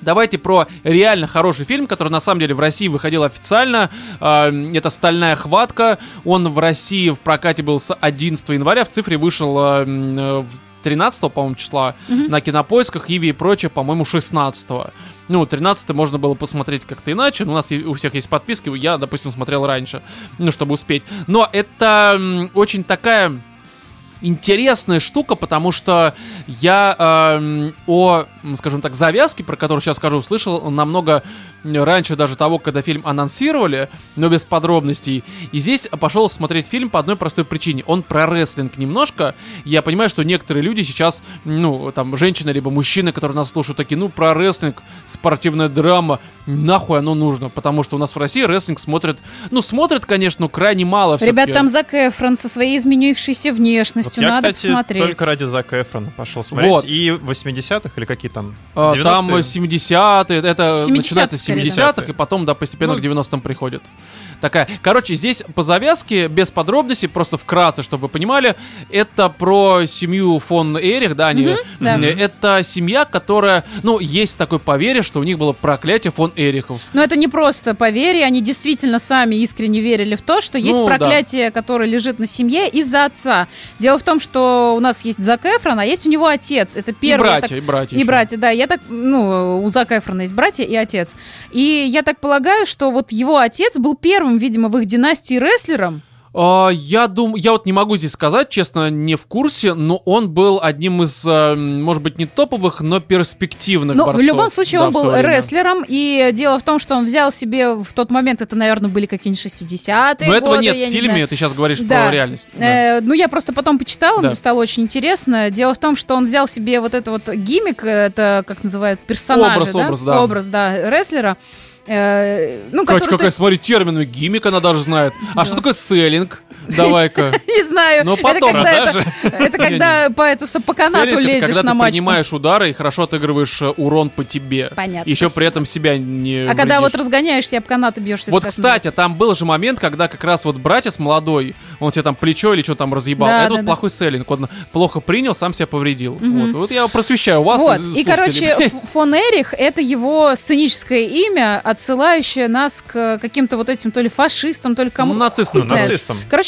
Давайте про реально хороший фильм, который на самом деле в России выходил официально. А, Это «Стальная хватка». Он в России в прокате был с 11 января. В цифре вышел а, э, в 13 по-моему, числа Мгм. на кинопоисках, Иви и прочее, по-моему, 16 Ну, 13 можно было посмотреть как-то иначе. У нас у всех есть подписки. Я, допустим, смотрел раньше, ну, чтобы успеть. Но это очень такая интересная штука, потому что я эм, о, скажем так, завязке, про которую сейчас скажу, услышал намного раньше даже того, когда фильм анонсировали, но без подробностей. И здесь пошел смотреть фильм по одной простой причине. Он про рестлинг немножко. Я понимаю, что некоторые люди сейчас, ну, там, женщины либо мужчины, которые нас слушают, такие, ну, про рестлинг, спортивная драма, нахуй оно нужно, потому что у нас в России рестлинг смотрят, ну, смотрят, конечно, но крайне мало Ребят, там Зак Эфрон со своей изменившейся Вот внешностью. я, Надо кстати, посмотреть. только ради Зака Эфрона пошел смотреть. Вот. И 80-х или какие там? А, 90-е? Там 70-е, это 70-е, начинается с скорее, 70-х, да. и потом, да, постепенно Ну, к 90-м приходит. Такая. Короче, здесь по завязке, без подробностей, просто вкратце, чтобы вы понимали, это про семью фон Эрих, да, они, да. м, это семья, которая, ну, есть такое поверье, что у них было проклятие фон Эрихов. Но это не просто поверье, они действительно сами искренне верили в то, что есть Ну, да. проклятие, которое лежит на семье из-за отца. Дело в том, что у нас есть Зак Эфрон, а есть у него отец. Это И первый. я братья, так- и братья. И еще. братья, да, я так, ну, у Зака Эфрона есть братья и отец. И я так полагаю, что вот его отец был первым, видимо, в их династии рестлером. А, я думаю, я вот не могу здесь сказать, честно, не в курсе, но он был одним из, а, может быть, не топовых, но перспективных Ну, в борцов. любом случае, Да, он в был рестлером, и дело в том, что он взял себе в тот момент, это, наверное, были какие-нибудь 60-е Но этого годы, нет в не фильме, знаю. ты сейчас говоришь Да. про реальность. Да. Э, ну, я просто потом почитала, Да. мне стало очень интересно. Дело в том, что он взял себе вот это вот гиммик, э, это, как называют, персонажа, Образ, да? образ, да. Образ, да, рестлера. Э, ну, который какая, ты- смотри, термин, гиммик она даже знает. А что такое селлинг? Давай-ка. <laughs> Не знаю. Но потом это- когда по, по канату лезешь на мачту. принимаешь удары и хорошо отыгрываешь э, урон по тебе. Понятно. Еще при этом себя не А когда вот разгоняешься об канаты бьешься. Вот, кстати, там был же момент, когда как раз вот братец молодой, он себе там плечо или что там разъебал. Это вот плохой селлинг. Он плохо принял, сам себя повредил. Вот. я просвещаю вас. Вот, э, и, короче, фон Эрих — это его сценическое имя, отсылающее нас к каким-то вот этим то ли фашистам, то ли кому-то. Ну, нацистам, хуй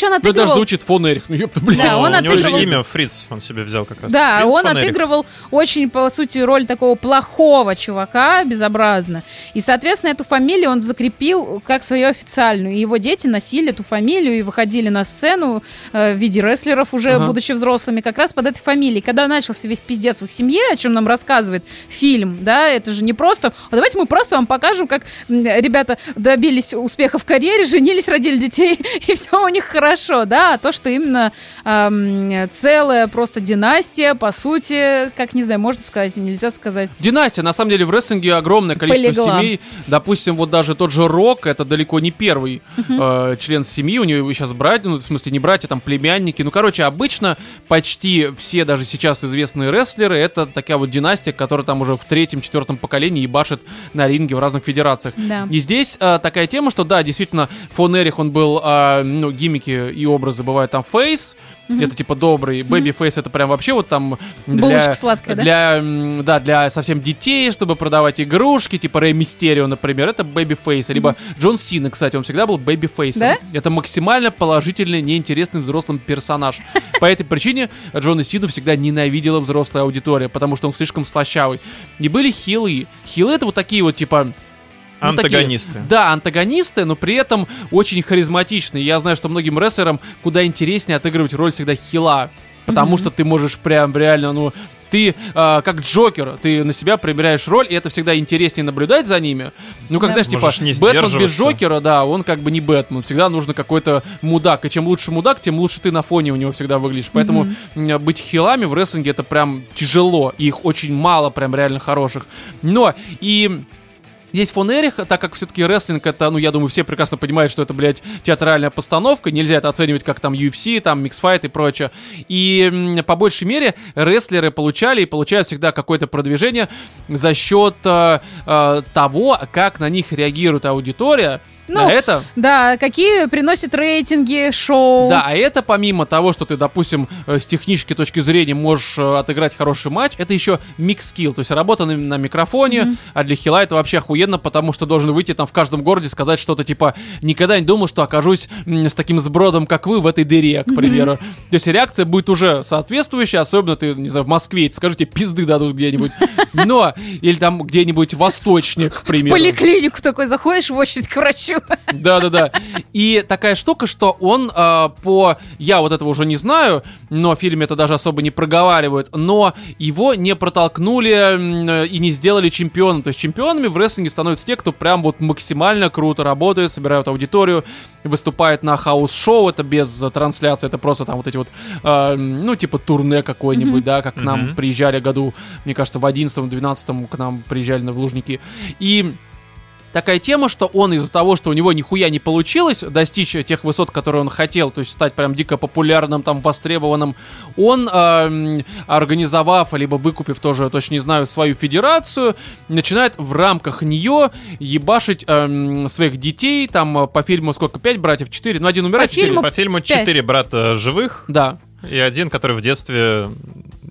Ну. Короче, он Ну, это даже отыгрывал... звучит фон Эрих. Ну, ёпта, блядь. Да, он у него же отыгрывал- имя Фриц, он себе взял как раз. Да, Фриц он отыгрывал очень, по сути, роль такого плохого чувака, безобразно. И, соответственно, эту фамилию он закрепил как свою официальную. И его дети носили эту фамилию и выходили на сцену э, в виде рестлеров, уже Ага. будучи взрослыми, как раз под этой фамилией. Когда начался весь пиздец в их семье, о чем нам рассказывает фильм, да, это же не просто... «А давайте мы просто вам покажем, как ребята добились успеха в карьере, женились, родили детей, <laughs> и все у них хорошо, да, а то, что именно ам, целая просто династия, по сути, как, не знаю, можно сказать, нельзя сказать. Династия, на самом деле, в рестлинге огромное количество Полегла. семей. Допустим, вот даже тот же Рок, это далеко не первый э, член семьи. У него сейчас братья, ну, в смысле, не братья, там, племянники. Ну, короче, обычно почти все даже сейчас известные рестлеры, это такая вот династия, которая там уже в третьем, четвертом поколении ебашит на ринге в разных федерациях. Да. И здесь э, такая тема, что да, действительно, фон Эрих, он был, э, ну, гиммики и образы бывают там фейс, это типа добрый, babyface, это прям вообще вот там для, Булочка сладкая, да? для, м, да, для совсем детей, чтобы продавать игрушки, типа Рэй Мистерио, например, это babyface, либо Джон Сина, кстати, он всегда был babyface ом. Да? Это максимально положительный, неинтересный взрослым персонаж. <laughs> По этой причине Джона Сину всегда ненавидела взрослая аудитория, потому что он слишком слащавый. И были heel ы. Heel ы это вот такие вот, типа, ну, такие- Антагонисты. да, антагонисты, но при этом очень харизматичные. Я знаю, что многим рестлерам куда интереснее отыгрывать роль всегда heel а. Потому что ты можешь прям реально, ну, ты э, как Джокер, ты на себя примеряешь роль, и это всегда интереснее наблюдать за ними. Ну, как Да. знаешь, типа, Можешь не Бэтмен без. Джокера, да, он как бы не Бэтмен. Всегда нужно какой-то мудак. И чем лучше мудак, тем лучше ты на фоне у него всегда выглядишь. Поэтому м, быть хилами в рестлинге это прям тяжело. И их очень мало, прям реально хороших. Но и есть фон Эрих, так как все-таки рестлинг это, ну, я думаю, все прекрасно понимают, что это, блядь, театральная постановка, нельзя это оценивать как там UFC, там миксфайт и прочее. И по большей мере рестлеры получали и получают всегда какое-то продвижение за счет э, э, того, как на них реагирует аудитория. Ну, а это Да, какие приносят рейтинги шоу. да, а это помимо того, что ты, допустим, э, с технической точки зрения можешь э, отыграть хороший матч, это еще микс-скилл, то есть работа на, на микрофоне, а для хила это вообще охуенно, потому что должен выйти там в каждом городе сказать что-то типа «никогда не думал, что окажусь с таким сбродом, как вы, в этой дыре», к примеру. То есть реакция будет уже соответствующая, особенно ты, не знаю, в Москве, скажите, пизды дадут где-нибудь. <laughs> Но, или там где-нибудь восточник, к В примеру. поликлинику такой заходишь в очередь к врачу. Да-да-да. И такая штука, что он э, по... Я вот этого уже не знаю, но в фильме это даже особо не проговаривают, но его не протолкнули э, и не сделали чемпионом. То есть чемпионами в рестлинге становятся те, кто прям вот максимально круто работает, собирают аудиторию, выступает на house show, это без э, трансляции, это просто там вот эти вот, э, ну, типа турне какой-нибудь, да, как к нам Мгм. приезжали году, мне кажется, в 11-12 к нам приезжали на в Лужники. И такая тема, что он из-за того, что у него нихуя не получилось достичь тех высот, которые он хотел, то есть стать прям дико популярным, там, востребованным, он, эм, организовав, либо выкупив тоже, точно не знаю, свою федерацию, начинает в рамках нее ебашить эм, своих детей, там, э, по фильму сколько, пять братьев, четыре, ну, один умирает, По четыре. фильму По фильму четыре брата живых Да. и один, который в детстве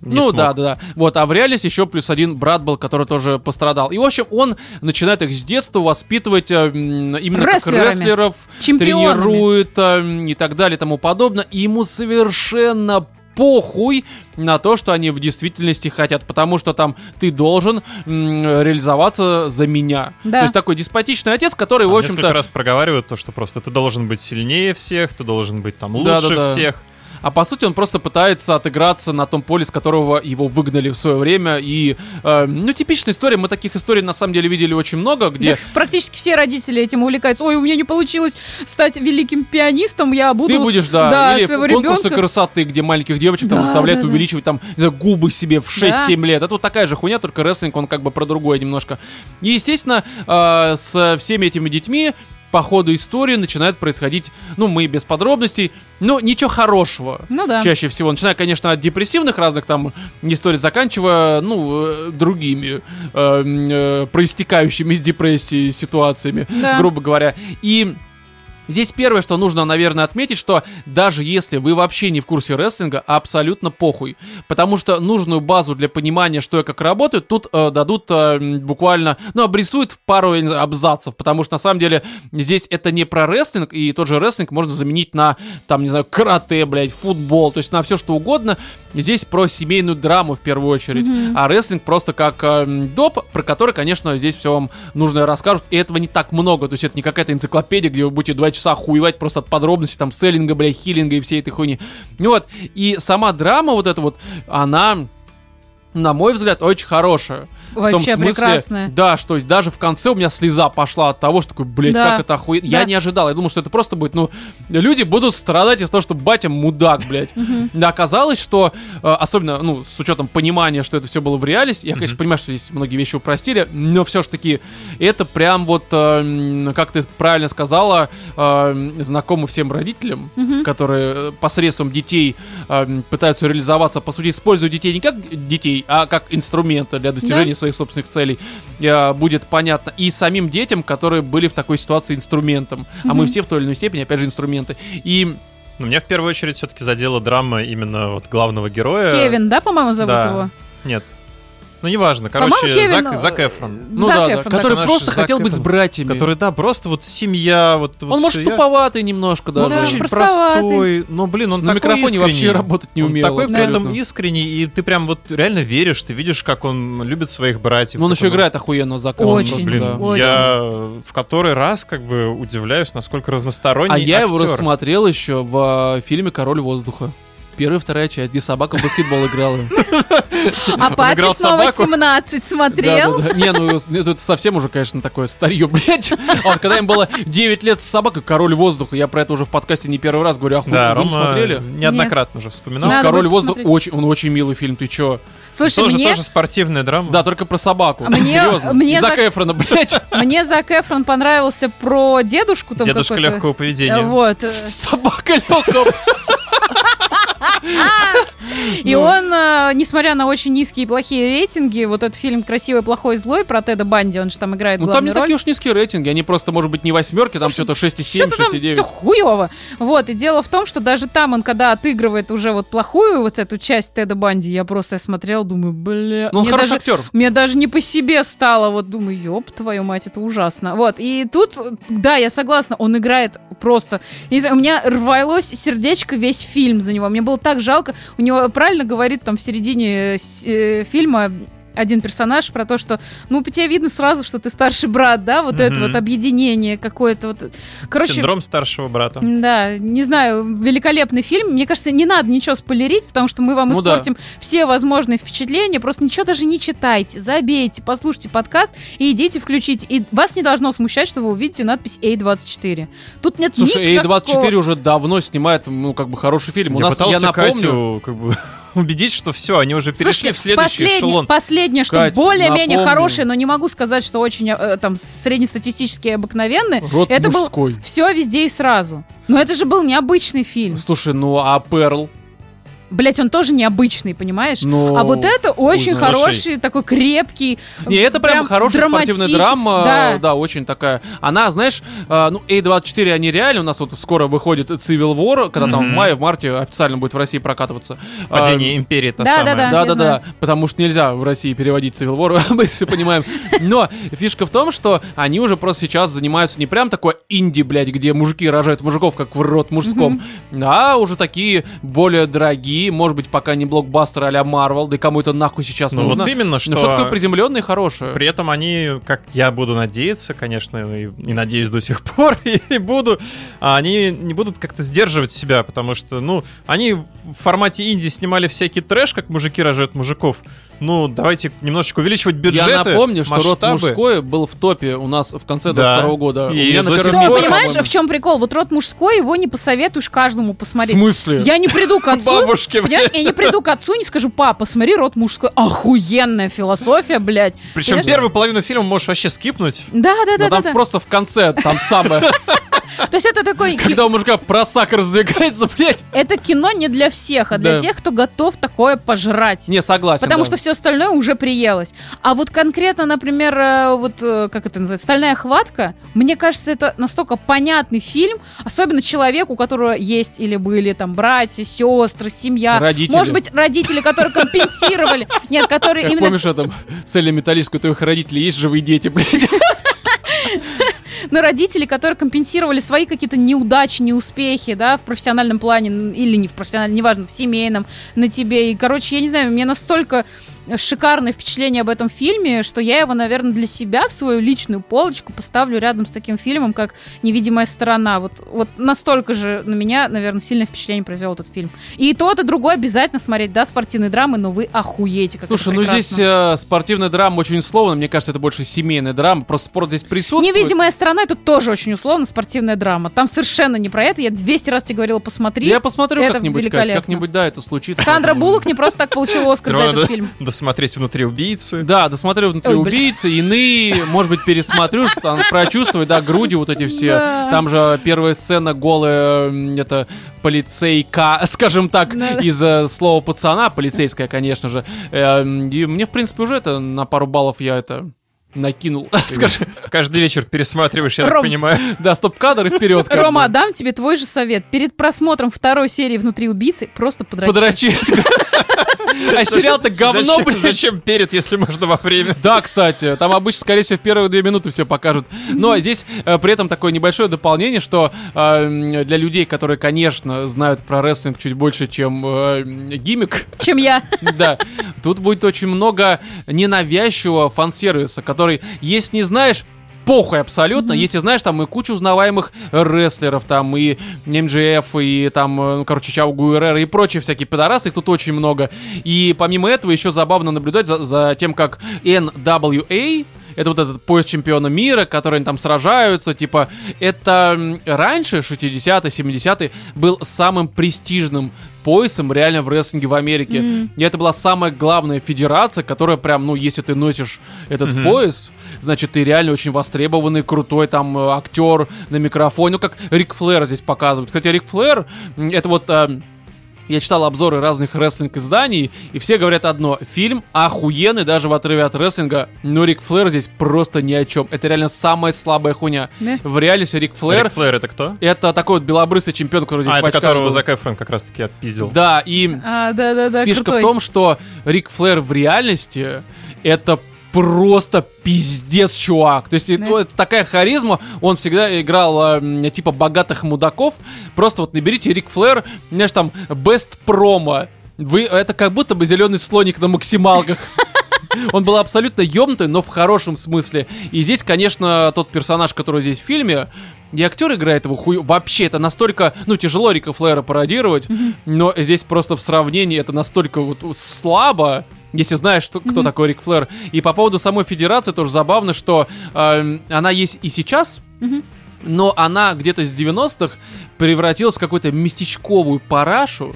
не ну смог. да, да, да. Вот, а в реалисе еще плюс один брат был, который тоже пострадал. И, в общем, он начинает их с детства воспитывать э, именно как рестлеров, Чемпионами. тренирует э, и так далее и тому подобное. И ему совершенно похуй на то, что они в действительности хотят, потому что там ты должен м, реализоваться за меня. Да. То есть такой деспотичный отец, который, Там в несколько общем-то, раз проговаривают то, что просто ты должен быть сильнее всех, ты должен быть там лучше Да-да-да. всех. А по сути он просто пытается отыграться на том поле, с которого его выгнали в свое время. И, э, ну, типичная история. Мы таких историй на самом деле видели очень много, где... Да, практически все родители этим увлекаются. Ой, у меня не получилось стать великим пианистом, я буду... Ты будешь, да, да, или своего конкурсы ребенка- красоты, где маленьких девочек там Да, заставляют да, да. увеличивать там, знаю, губы себе в 6-7 Да. лет. Это вот такая же хуйня, только рестлинг, он как бы про другое немножко. И, естественно, э, с всеми этими детьми по ходу истории начинает происходить, ну, мы без подробностей, но ничего хорошего. Ну да. Чаще всего. Начиная, конечно, от депрессивных разных там историй, заканчивая, ну, э, другими, э, э, проистекающими из депрессии ситуациями, Да. грубо говоря. И Здесь первое, что нужно, наверное, отметить, что даже если вы вообще не в курсе рестлинга, абсолютно похуй. Потому что нужную базу для понимания, что и как работает, тут э, дадут э, буквально, ну, обрисуют в пару знаю, абзацев. Потому что, на самом деле, здесь это не про рестлинг, и тот же рестлинг можно заменить на, там, не знаю, карате, блядь, футбол, то есть на все что угодно. Здесь про семейную драму в первую очередь. А рестлинг просто как э, доп, про который, конечно, здесь все вам нужно расскажут. И этого не так много. То есть это не какая-то энциклопедия, где вы будете два часа хуевать просто от подробностей, там, селлинга, бля, хилинга и всей этой хуйни. Ну вот, и сама драма вот эта вот, она на мой взгляд, очень хорошая. В том Вообще смысле, прекрасная. Да, что даже в конце у меня слеза пошла от того, что такой, блядь, Да. как это охуенно. Я Да. не ожидал. Я думал, что это просто будет, ну, люди будут страдать из-за того, что батя мудак, блядь. <laughs> Да, оказалось, что, э, особенно, ну, с учетом понимания, что это все было в реальности, я, конечно, понимаю, что здесь многие вещи упростили, но все ж таки, это прям вот, э, как ты правильно сказала, э, знакомо всем родителям, которые посредством детей пытаются реализоваться, по сути, используя детей не как детей, а как инструменты для достижения своих собственных целей, э, будет понятно. И самим детям, которые были в такой ситуации инструментом. А мы все в той или иной степени, опять же, инструменты. И Ну, меня в первую очередь все-таки задела драма именно вот главного героя. Кевин, да, по-моему, зовут Да. его? Нет. Ну, неважно. Короче, Кевин, Зак, э, Зак Эфрон. ну Зак да, да, Эфрон, который да. просто Наш хотел Зак быть с Эфрон, братьями. Который, да, просто вот семья, вот, вот Он, может. Я- туповатый немножко Он даже. очень простоватый. простой, но, блин, он На такой микрофоне искренний. вообще работать не Он умел. такой при абсолютно. этом искренний, и ты прям вот реально веришь, ты видишь, как он любит своих братьев. Но он еще играет охуенно за Он, Очень, просто, блин, да. очень. я в который раз как бы удивляюсь, насколько разносторонний А я его актер. рассмотрел еще в э, фильме «Король воздуха». Первая и вторая часть, где собака в баскетбол играла. А папе снова собаку? 17 смотрел. Не, ну это совсем уже, конечно, такое старье, <laughs> блядь. А вот когда им было 9 лет с собакой, «Король воздуха», я про это уже в подкасте не первый раз говорю, а хуй, Да, вы смотрели? неоднократно уже вспоминал. «Король воздуха» очень, он очень милый фильм, ты чё? Слушай, тоже, мне, тоже спортивная драма. Да, только про собаку. А мне- Серьезно. мне Зак за- Эфрона, блядь. <laughs> мне Зак Эфрон понравился про дедушку там Дедушка легкого поведения. Вот. Собака легкого. И Ну. он, э, несмотря на очень низкие и плохие рейтинги, вот этот фильм «Красивый, плохой, злой» про Теда Банди, он же там играет Ну там не такие уж низкие рейтинги, они просто, может быть, не восьмерки, там что-то 6,7, Что-то там 6,9. все хуево. Вот, и дело в том, что даже там он, когда отыгрывает уже вот плохую вот эту часть Теда Банди, я просто смотрел, думаю, бля... Ну, он хороший актер. Мне даже не по себе стало, вот думаю, ёб твою мать, это ужасно. Вот, и тут, да, я согласна, он играет просто, не знаю, у меня рвалось сердечко весь фильм за него, мне было так жалко, у него правильно говорит там в середине э, э, фильма один персонаж про то, что, ну, по тебе видно сразу, что ты старший брат, да, вот это Мгм. вот объединение какое-то вот. Короче, Синдром старшего брата. да, не знаю, великолепный фильм. Мне кажется, не надо ничего спойлерить, потому что мы вам Ну да. испортим все возможные впечатления. Просто ничего даже не читайте, забейте, послушайте подкаст и идите включите. И вас не должно смущать, что вы увидите надпись A24. Тут нет Слушай, никакого... A24 уже давно снимает, ну, как бы, хороший фильм. У я нас, пытался я напомню, Катю как бы <laughs> <laughs> убедить, что все, они уже перешли Слушайте, в следующий последнее, эшелон. последнее, что Кать, более-менее напомню. хорошее, но не могу сказать, что очень э, там среднестатистически обыкновенный. рот это был мужской. все везде и сразу. Но это же был необычный фильм. Слушай, ну а Перл? Блять, он тоже необычный, понимаешь? Ну, А вот это очень знает. хороший, такой крепкий. Не, это прям, хорошая спортивная драма, Да. да. очень такая. Она, знаешь, э, ну, A24, они реально, у нас вот скоро выходит Civil War, когда там в мае, в марте официально будет в России прокатываться. А, Падение империи та Да, да, самая. да. Да, да, знаю. да, потому что нельзя в России переводить Civil War, <laughs> мы все понимаем. Но фишка в том, что они уже просто сейчас занимаются не прям такой инди, блядь, где мужики рожают мужиков, как в рот мужском, а уже такие более дорогие, может быть, пока не блокбастеры а-ля Marvel, да и кому это нахуй сейчас Ну нужно. вот именно, что... Ну что такое приземленное и хорошее? При этом они, как я буду надеяться, конечно, и, и надеюсь до сих пор, <laughs> и, буду, а они не будут как-то сдерживать себя, потому что, ну, они в формате инди снимали всякий трэш, как мужики рожают мужиков. Ну, давайте немножечко увеличивать бюджеты, Я напомню, что род масштабы. мужской был в топе у нас в конце Да. 22 года. И у меня на первом Ну, понимаешь, в чем прикол? Вот род мужской, его не посоветуешь каждому В посмотреть. смысле? Я не приду к <laughs> отцу, Бабушки, понимаешь, я не приду к отцу и не скажу, папа, смотри, род мужской. Охуенная философия, блядь. Причем первую половину фильма можешь вообще скипнуть. Да, да, да, там просто в конце, там самое. <laughs> То есть это такой... Когда у мужика просак раздвигается, блядь. Это кино не для всех, а для тех, кто готов такое пожрать. Не, согласен. Потому что все остальное уже приелось. А вот конкретно, например, э, вот э, как это называется, «Стальная хватка», мне кажется, это настолько понятный фильм, особенно человеку, у которого есть или были там братья, сестры, семья. Родители. Может быть, родители, которые компенсировали. <laughs> Нет, которые Как именно... помнишь, это цели металлическую, у твоих родителей есть живые дети, блядь. <laughs> Ну, родители, которые компенсировали свои какие-то неудачи, неуспехи, да, в профессиональном плане, или не в профессиональном, неважно, в семейном, на тебе. И, короче, я не знаю, мне настолько шикарное впечатление об этом фильме, что я его, наверное, для себя в свою личную полочку поставлю рядом с таким фильмом, как «Невидимая сторона». Вот, вот настолько же на меня, наверное, сильное впечатление произвел этот фильм. И тот, и другой обязательно смотреть, да, спортивные драмы, но вы охуеете, как Слушай, это ну здесь э, спортивная драма очень условно. Мне кажется, это больше семейная драма. Просто спорт здесь присутствует. Невидимая сторона это тоже очень условно спортивная драма. Там совершенно не про это. Я 200 раз тебе говорила, посмотри. Я посмотрю Это как-нибудь, как-нибудь, да, это случится. Сандра Буллок не просто так получила Оскар за этот фильм. Досмотреть внутри убийцы. Да, досмотрю внутри Ой, бля. убийцы, иные, может быть, пересмотрю, там, прочувствую, да, груди вот эти все. Да. Там же первая сцена голая, это полицейка, <laughs> скажем так, Да-да. из э, слова пацана, полицейская, конечно же. Э, И мне, в принципе, уже это на пару баллов я это накинул, скажем. Каждый вечер пересматриваешь, я Ром. так понимаю. Да, стоп-кадр и вперед. Рома, бы. дам тебе твой же совет. Перед просмотром второй серии «Внутри убийцы» просто подрочи. Подрочи. А сериал-то говно, блядь. зачем перед, если можно во время? Да, кстати, там обычно, скорее всего, в первые две минуты все покажут. Но здесь э, при этом такое небольшое дополнение, что э, для людей, которые, конечно, знают про рестлинг чуть больше, чем э, гиммик, Чем я. да, тут будет очень много ненавязчивого фан-сервиса, который, если не знаешь, похуй абсолютно. Если знаешь, там и куча узнаваемых рестлеров, там и МЖФ, и там, э, ну, короче, Чао Гуэрера и прочие всякие пидорасы, их тут очень много. И помимо этого еще забавно наблюдать за, за тем, как NWA это вот этот пояс чемпиона мира, которые там сражаются, типа, это раньше, 60-е, 70-е, был самым престижным поясом реально в рестлинге в Америке. Мгм. И это была самая главная федерация, которая прям, ну, если ты носишь этот Мгм. пояс, значит, ты реально очень востребованный, крутой там э, актер на микрофоне. Ну, как Рик Флэр здесь показывают. Кстати, Рик Флэр, это вот... э, я читал обзоры разных рестлинг-изданий, и все говорят одно. Фильм охуенный, даже в отрыве от рестлинга, но Рик Флэр здесь просто ни о чем. Это реально самая слабая хуйня. Да. В реале Рик Флэр Рик Флэр это кто? это такой вот белобрысый чемпион, который здесь А, это которого был. Зак Эфрон как раз-таки отпиздил. Да, и А, да-да-да, Фишка крутой. в том, что Рик Флэр в реальности это просто пиздец, чувак. То есть Да. ну, это такая харизма. Он всегда играл э, типа богатых мудаков. Просто вот наберите Рик Флэр, знаешь, там, best промо. Вы, это как будто бы зеленый слоник на максималках. <laughs> Он был абсолютно ёбнутый, но в хорошем смысле. И здесь, конечно, тот персонаж, который здесь в фильме, и актер играет его хуй... Вообще, это настолько... Ну, тяжело Рика Флэра пародировать, но здесь просто в сравнении это настолько вот слабо, если знаешь, что, кто такой Рик Флэр. И по поводу самой федерации тоже забавно, что эм, она есть и сейчас, Мгм. но она где-то с 90-х превратилась в какую-то местечковую парашу.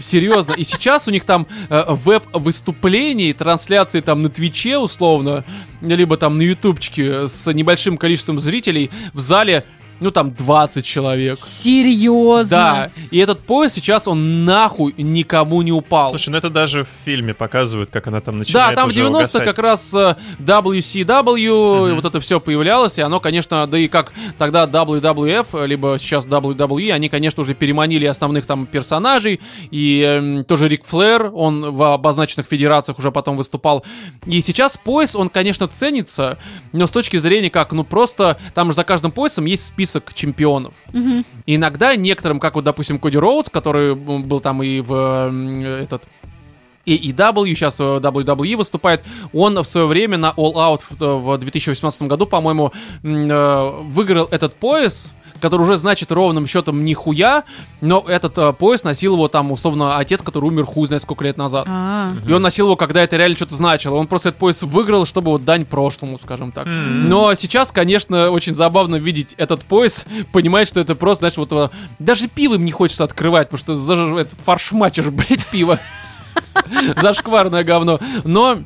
Серьезно. И сейчас у них там э, веб-выступлений, трансляции там на Твиче условно, либо там на Ютубчике с небольшим количеством зрителей в зале, ну там 20 человек. Серьезно? Да, и этот пояс сейчас он нахуй никому не упал. Слушай, ну это даже в фильме показывают, как она там Да, начинает там в уже 90 угасать. как раз э, WCW, и Мгм. вот это все появлялось, и оно, конечно, да и как тогда WWF, э, либо сейчас WWE, они, конечно, уже переманили основных там персонажей, и эм, тоже Рик Флэр, он в обозначенных федерациях уже потом выступал. И сейчас пояс, он, конечно, ценится, но с точки зрения как, ну просто, там же за каждым поясом есть список чемпионов. Мгм. И иногда некоторым, как вот, допустим, Коди Роудс, который был там и в этот AEW, сейчас в WWE выступает, он в свое время на All Out в- в 2018 году, по-моему, э, выиграл этот пояс, который уже значит ровным счетом нихуя, но этот э, пояс носил его там, условно, отец, который умер хуй знает сколько лет назад. А, И он носил его, когда это реально что-то значило. Он просто этот пояс выиграл, чтобы вот дань прошлому, скажем так. М. Но сейчас, конечно, очень забавно видеть этот пояс, понимать, что это просто, знаешь, вот э, даже пивом не хочется открывать, потому что даже это фаршмачишь, <laughs> блядь, пиво. <laughs> Зашкварное говно. Но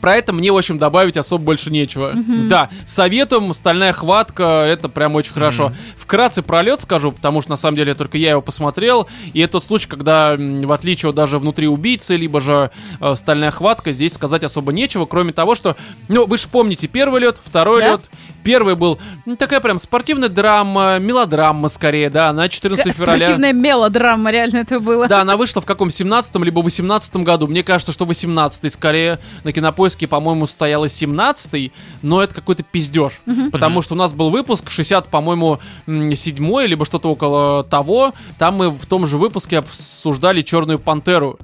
Про это мне, в общем, добавить особо больше нечего. Да, советуем, «Стальная хватка», это прям очень хорошо. Вкратце про лед скажу, потому что, на самом деле, только я его посмотрел, и это тот случай, когда, в отличие от даже внутри убийцы, либо же э, «Стальная хватка», здесь сказать особо нечего, кроме того, что, ну, вы же помните первый лед, второй Да. лед. Первый был ну, такая прям спортивная драма, мелодрама скорее, да, на 14 февраля. Спортивная мелодрама, реально это было. Да, она вышла в каком 17 либо 18 году. Мне кажется, что 18 скорее. На кинопоиске, по-моему, стояла 17 но это какой-то пиздеж. Потому что у нас был выпуск 60, по-моему, 7 либо что-то около того. Там мы в том же выпуске обсуждали Черную пантеру.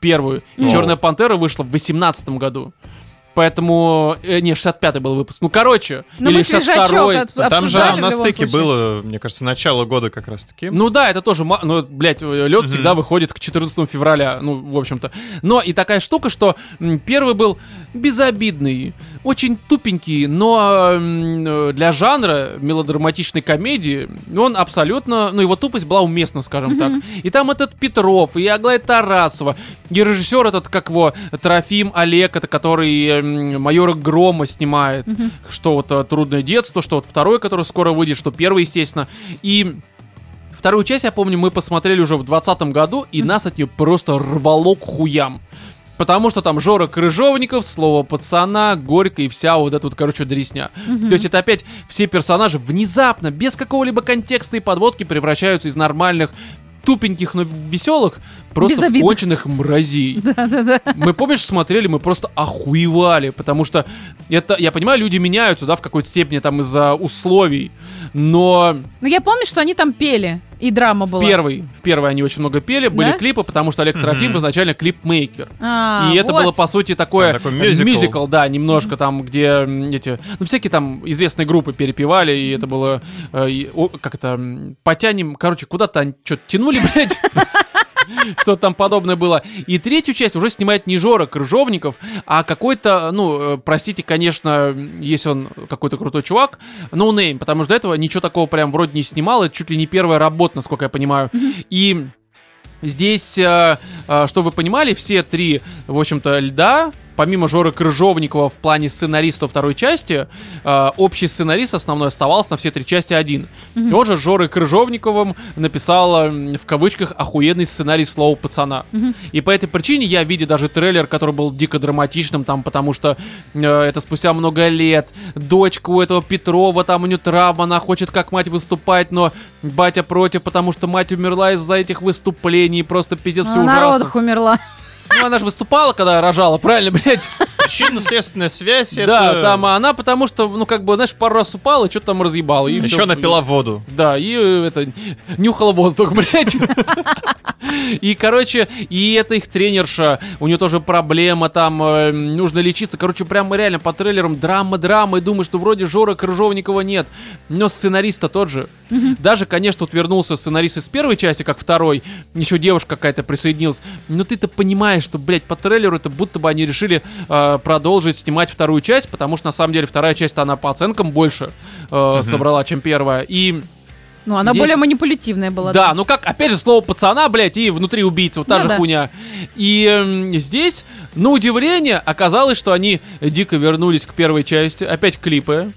Первую. И. Черная пантера вышла в 18 году. Поэтому... э, не, 65-й был выпуск. Ну, короче. Ну, или мы свежачок 62-й. от- Там же в на стыке случае. было, мне кажется, начало года как раз-таки. Ну да, это тоже, ну, блядь, лед всегда выходит к 14 февраля, ну, в общем-то. Но и такая штука, что первый был безобидный, очень тупенький, но э, для жанра мелодраматичной комедии он абсолютно, ну, его тупость была уместна, скажем так. И там этот Петров, и Аглая Тарасова, и режиссер этот, как его, Трофим Олег, это который м, майора Грома снимает, что вот э, «Трудное детство», что вот второй, который скоро выйдет, что первый, естественно. И Вторую часть, я помню, мы посмотрели уже в 2020 году, и нас от нее просто рвало к хуям. Потому что там Жора Крыжовников, слово пацана, Горько и вся вот эта вот, короче, дресня. То есть это опять все персонажи внезапно, без какого-либо контекста и подводки превращаются из нормальных тупеньких, но веселых, просто в Безобидных. конченых мразей. <laughs> Да-да-да. Мы, помнишь, смотрели, мы просто охуевали, потому что это, я понимаю, люди меняются, да, в какой-то степени там из-за условий, но Ну, я помню, что они там пели, и драма была. в первый, в первый они очень много пели, были Да? клипы, потому что Олег Трофим изначально клипмейкер. А, и это вот. было, по сути, такое А, такой э, мюзикл. да, немножко там, где эти, ну, всякие там известные группы перепевали, и это было, э, и, о, как это, м, потянем, короче, куда-то что-то тянули, <laughs> блядь. Что там подобное было. И третью часть уже снимает не Жора Крыжовников, а какой-то, ну, э, простите, конечно, если он какой-то крутой чувак, no-name, потому что до этого ничего такого прям вроде не снимал, это чуть ли не первая работа, насколько я понимаю. И Здесь, э, э, что вы понимали, все три, в общем-то, льда, помимо Жоры Крыжовникова в плане сценариста второй части, э, общий сценарист основной оставался на все три части один. И он же с Жорой Крыжовниковым написал, в кавычках, охуенный сценарий слова пацана. И по этой причине я, видя даже трейлер, который был дико драматичным, там, потому что э, это спустя много лет, дочка у этого Петрова, там у нее травма, она хочет как мать выступать, но батя против, потому что мать умерла из-за этих выступлений, просто пиздец, все Она на ужасно. родах умерла. Ну, она же выступала, когда рожала, правильно, блядь? Причинно-следственная связь Да, это... там она, потому что, ну, как бы, знаешь, пару раз упала, что-то там разъебала. И Еще напила воду. Да, и э, это, нюхала воздух, <laughs> блядь. И, короче, и это их тренерша, у нее тоже проблема, там, э, нужно лечиться. Короче, прям реально по трейлерам драма-драма, и думаю, что вроде Жора Крыжовникова нет, но сценариста тот же. Даже, конечно, тут вернулся сценарист из первой части, как второй, еще девушка какая-то присоединилась. Но ты-то понимаешь, что, блядь, по трейлеру это будто бы они решили э, продолжить снимать вторую часть, потому что, на самом деле, вторая часть, она по оценкам больше э, собрала, чем первая. И Ну, она Здесь- более манипулятивная была. да, ну как, опять же, слово пацана, блядь, и внутри убийцы, вот та Ну же да. хуйня. И эм, здесь, на удивление, оказалось, что они дико вернулись к первой части. Опять клипы.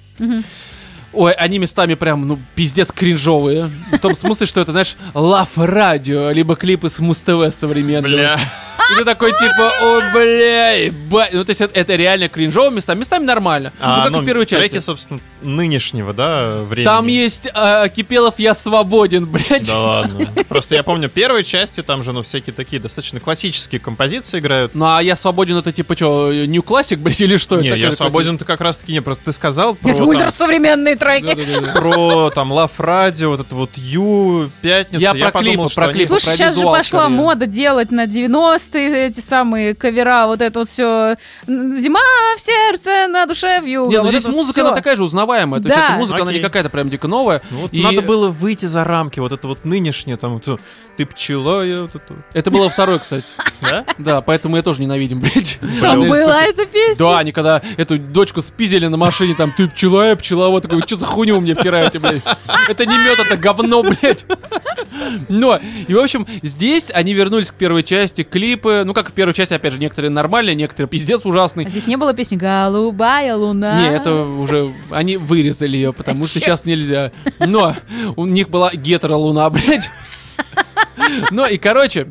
Ой, они местами прям, ну, пиздец кринжовые. В том смысле, что это, знаешь, лав радио, либо клипы с Муз-ТВ современного. Бля. И ты такой, типа, о, бля, ебать». Ну, то есть это, это реально кринжово местами. Местами нормально. ну, А, как и ну, в первой части. треки, собственно, нынешнего, да, времени. Там есть э, Кипелов «Я свободен», <laughs> блядь. Да ладно. Просто я помню первой части, там же, ну, всякие такие достаточно классические композиции играют. Ну, а «Я свободен» это типа что, New Classic, блядь, или что? Не, это я свободен, ты как раз-таки не, просто ты сказал про, Это ультрасовременные треки. Про там Love Radio, вот это вот Ю, Пятница. Я про подумал, клипы, про клипы. Слушай, сейчас же пошла мода делать на 90-е эти самые кавера, вот это вот все. Зима в сердце, на душе вьюга. Не, ну здесь это музыка, она такая же узнаваемая. То есть Да. эта музыка, она не Окей. какая-то прям дико новая. Ну, вот И Надо было выйти за рамки, вот это вот нынешнее, там, ты пчела, я вот это. Это было второй, кстати. <laughs> Да? Да, поэтому я тоже ненавидим, блядь. Там была эта песня. Да, они когда эту дочку спизили на машине, там, ты пчела, я пчела, вот такой, что за хуйню вы мне втираете, блядь? Это не мед, это говно, блядь. Но, и в общем, здесь они вернулись к первой части, клип, клипы, ну как в первой части, опять же, некоторые нормальные, некоторые пиздец ужасный. А здесь не было песни «Голубая луна». Не, это уже... Они вырезали ее, потому что сейчас нельзя. Но у них была гетеро-луна, <laughs> блядь. Ну и, короче,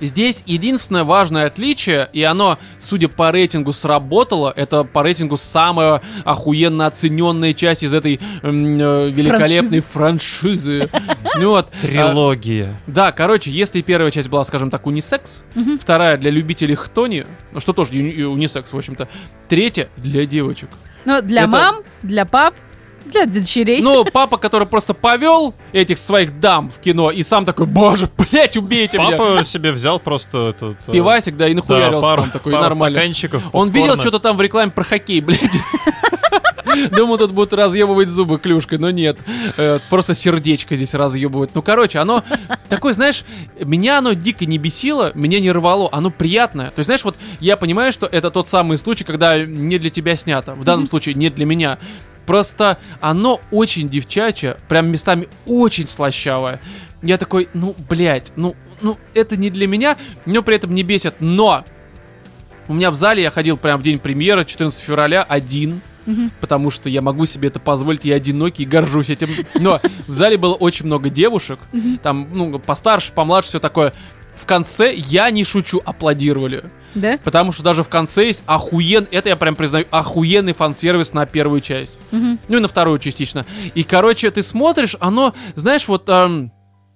Здесь единственное важное отличие, и оно, судя по рейтингу, сработало, это по рейтингу самая охуенно оцененная часть из этой э, великолепной франшизы. <laughs> Ну вот, а, Трилогия. да, короче, если первая часть была, скажем так, унисекс, вторая для любителей хтони, ну что тоже унисекс, в общем-то, третья для девочек. Ну, для Это- мам, для пап, для дочерей. Ну, папа, который просто повел этих своих дам в кино и сам такой, боже, блядь, убейте меня. Папа себе взял просто этот... э, Пивасик, да, и да, нахуярился пару, там такой, пару нормально. Он видел что-то там в рекламе про хоккей, блядь. <laughs> Думал, тут будут разъебывать зубы клюшкой, но нет. Э, Просто сердечко здесь разъебывают. Ну, короче, оно такое, знаешь, меня оно дико не бесило, меня не рвало, оно приятное. То есть, знаешь, вот я понимаю, что это тот самый случай, когда не для тебя снято. В данном случае не для меня. Просто оно очень девчачье, прям местами очень слащавое. Я такой, ну, блядь, ну, ну, это не для меня, но при этом не бесит. Но у меня в зале я ходил прям в день премьеры, 14 февраля, один. Мгм. Потому что я могу себе это позволить, я одинокий и горжусь этим. Но в зале было очень много девушек, там, ну, постарше, помладше, все такое. В конце, я не шучу, аплодировали. Да? Потому что даже в конце есть охуен... Это я прям признаю, охуенный фан-сервис на первую часть. Мгм. Ну и на вторую частично. И, короче, ты смотришь, оно, знаешь, вот, эм,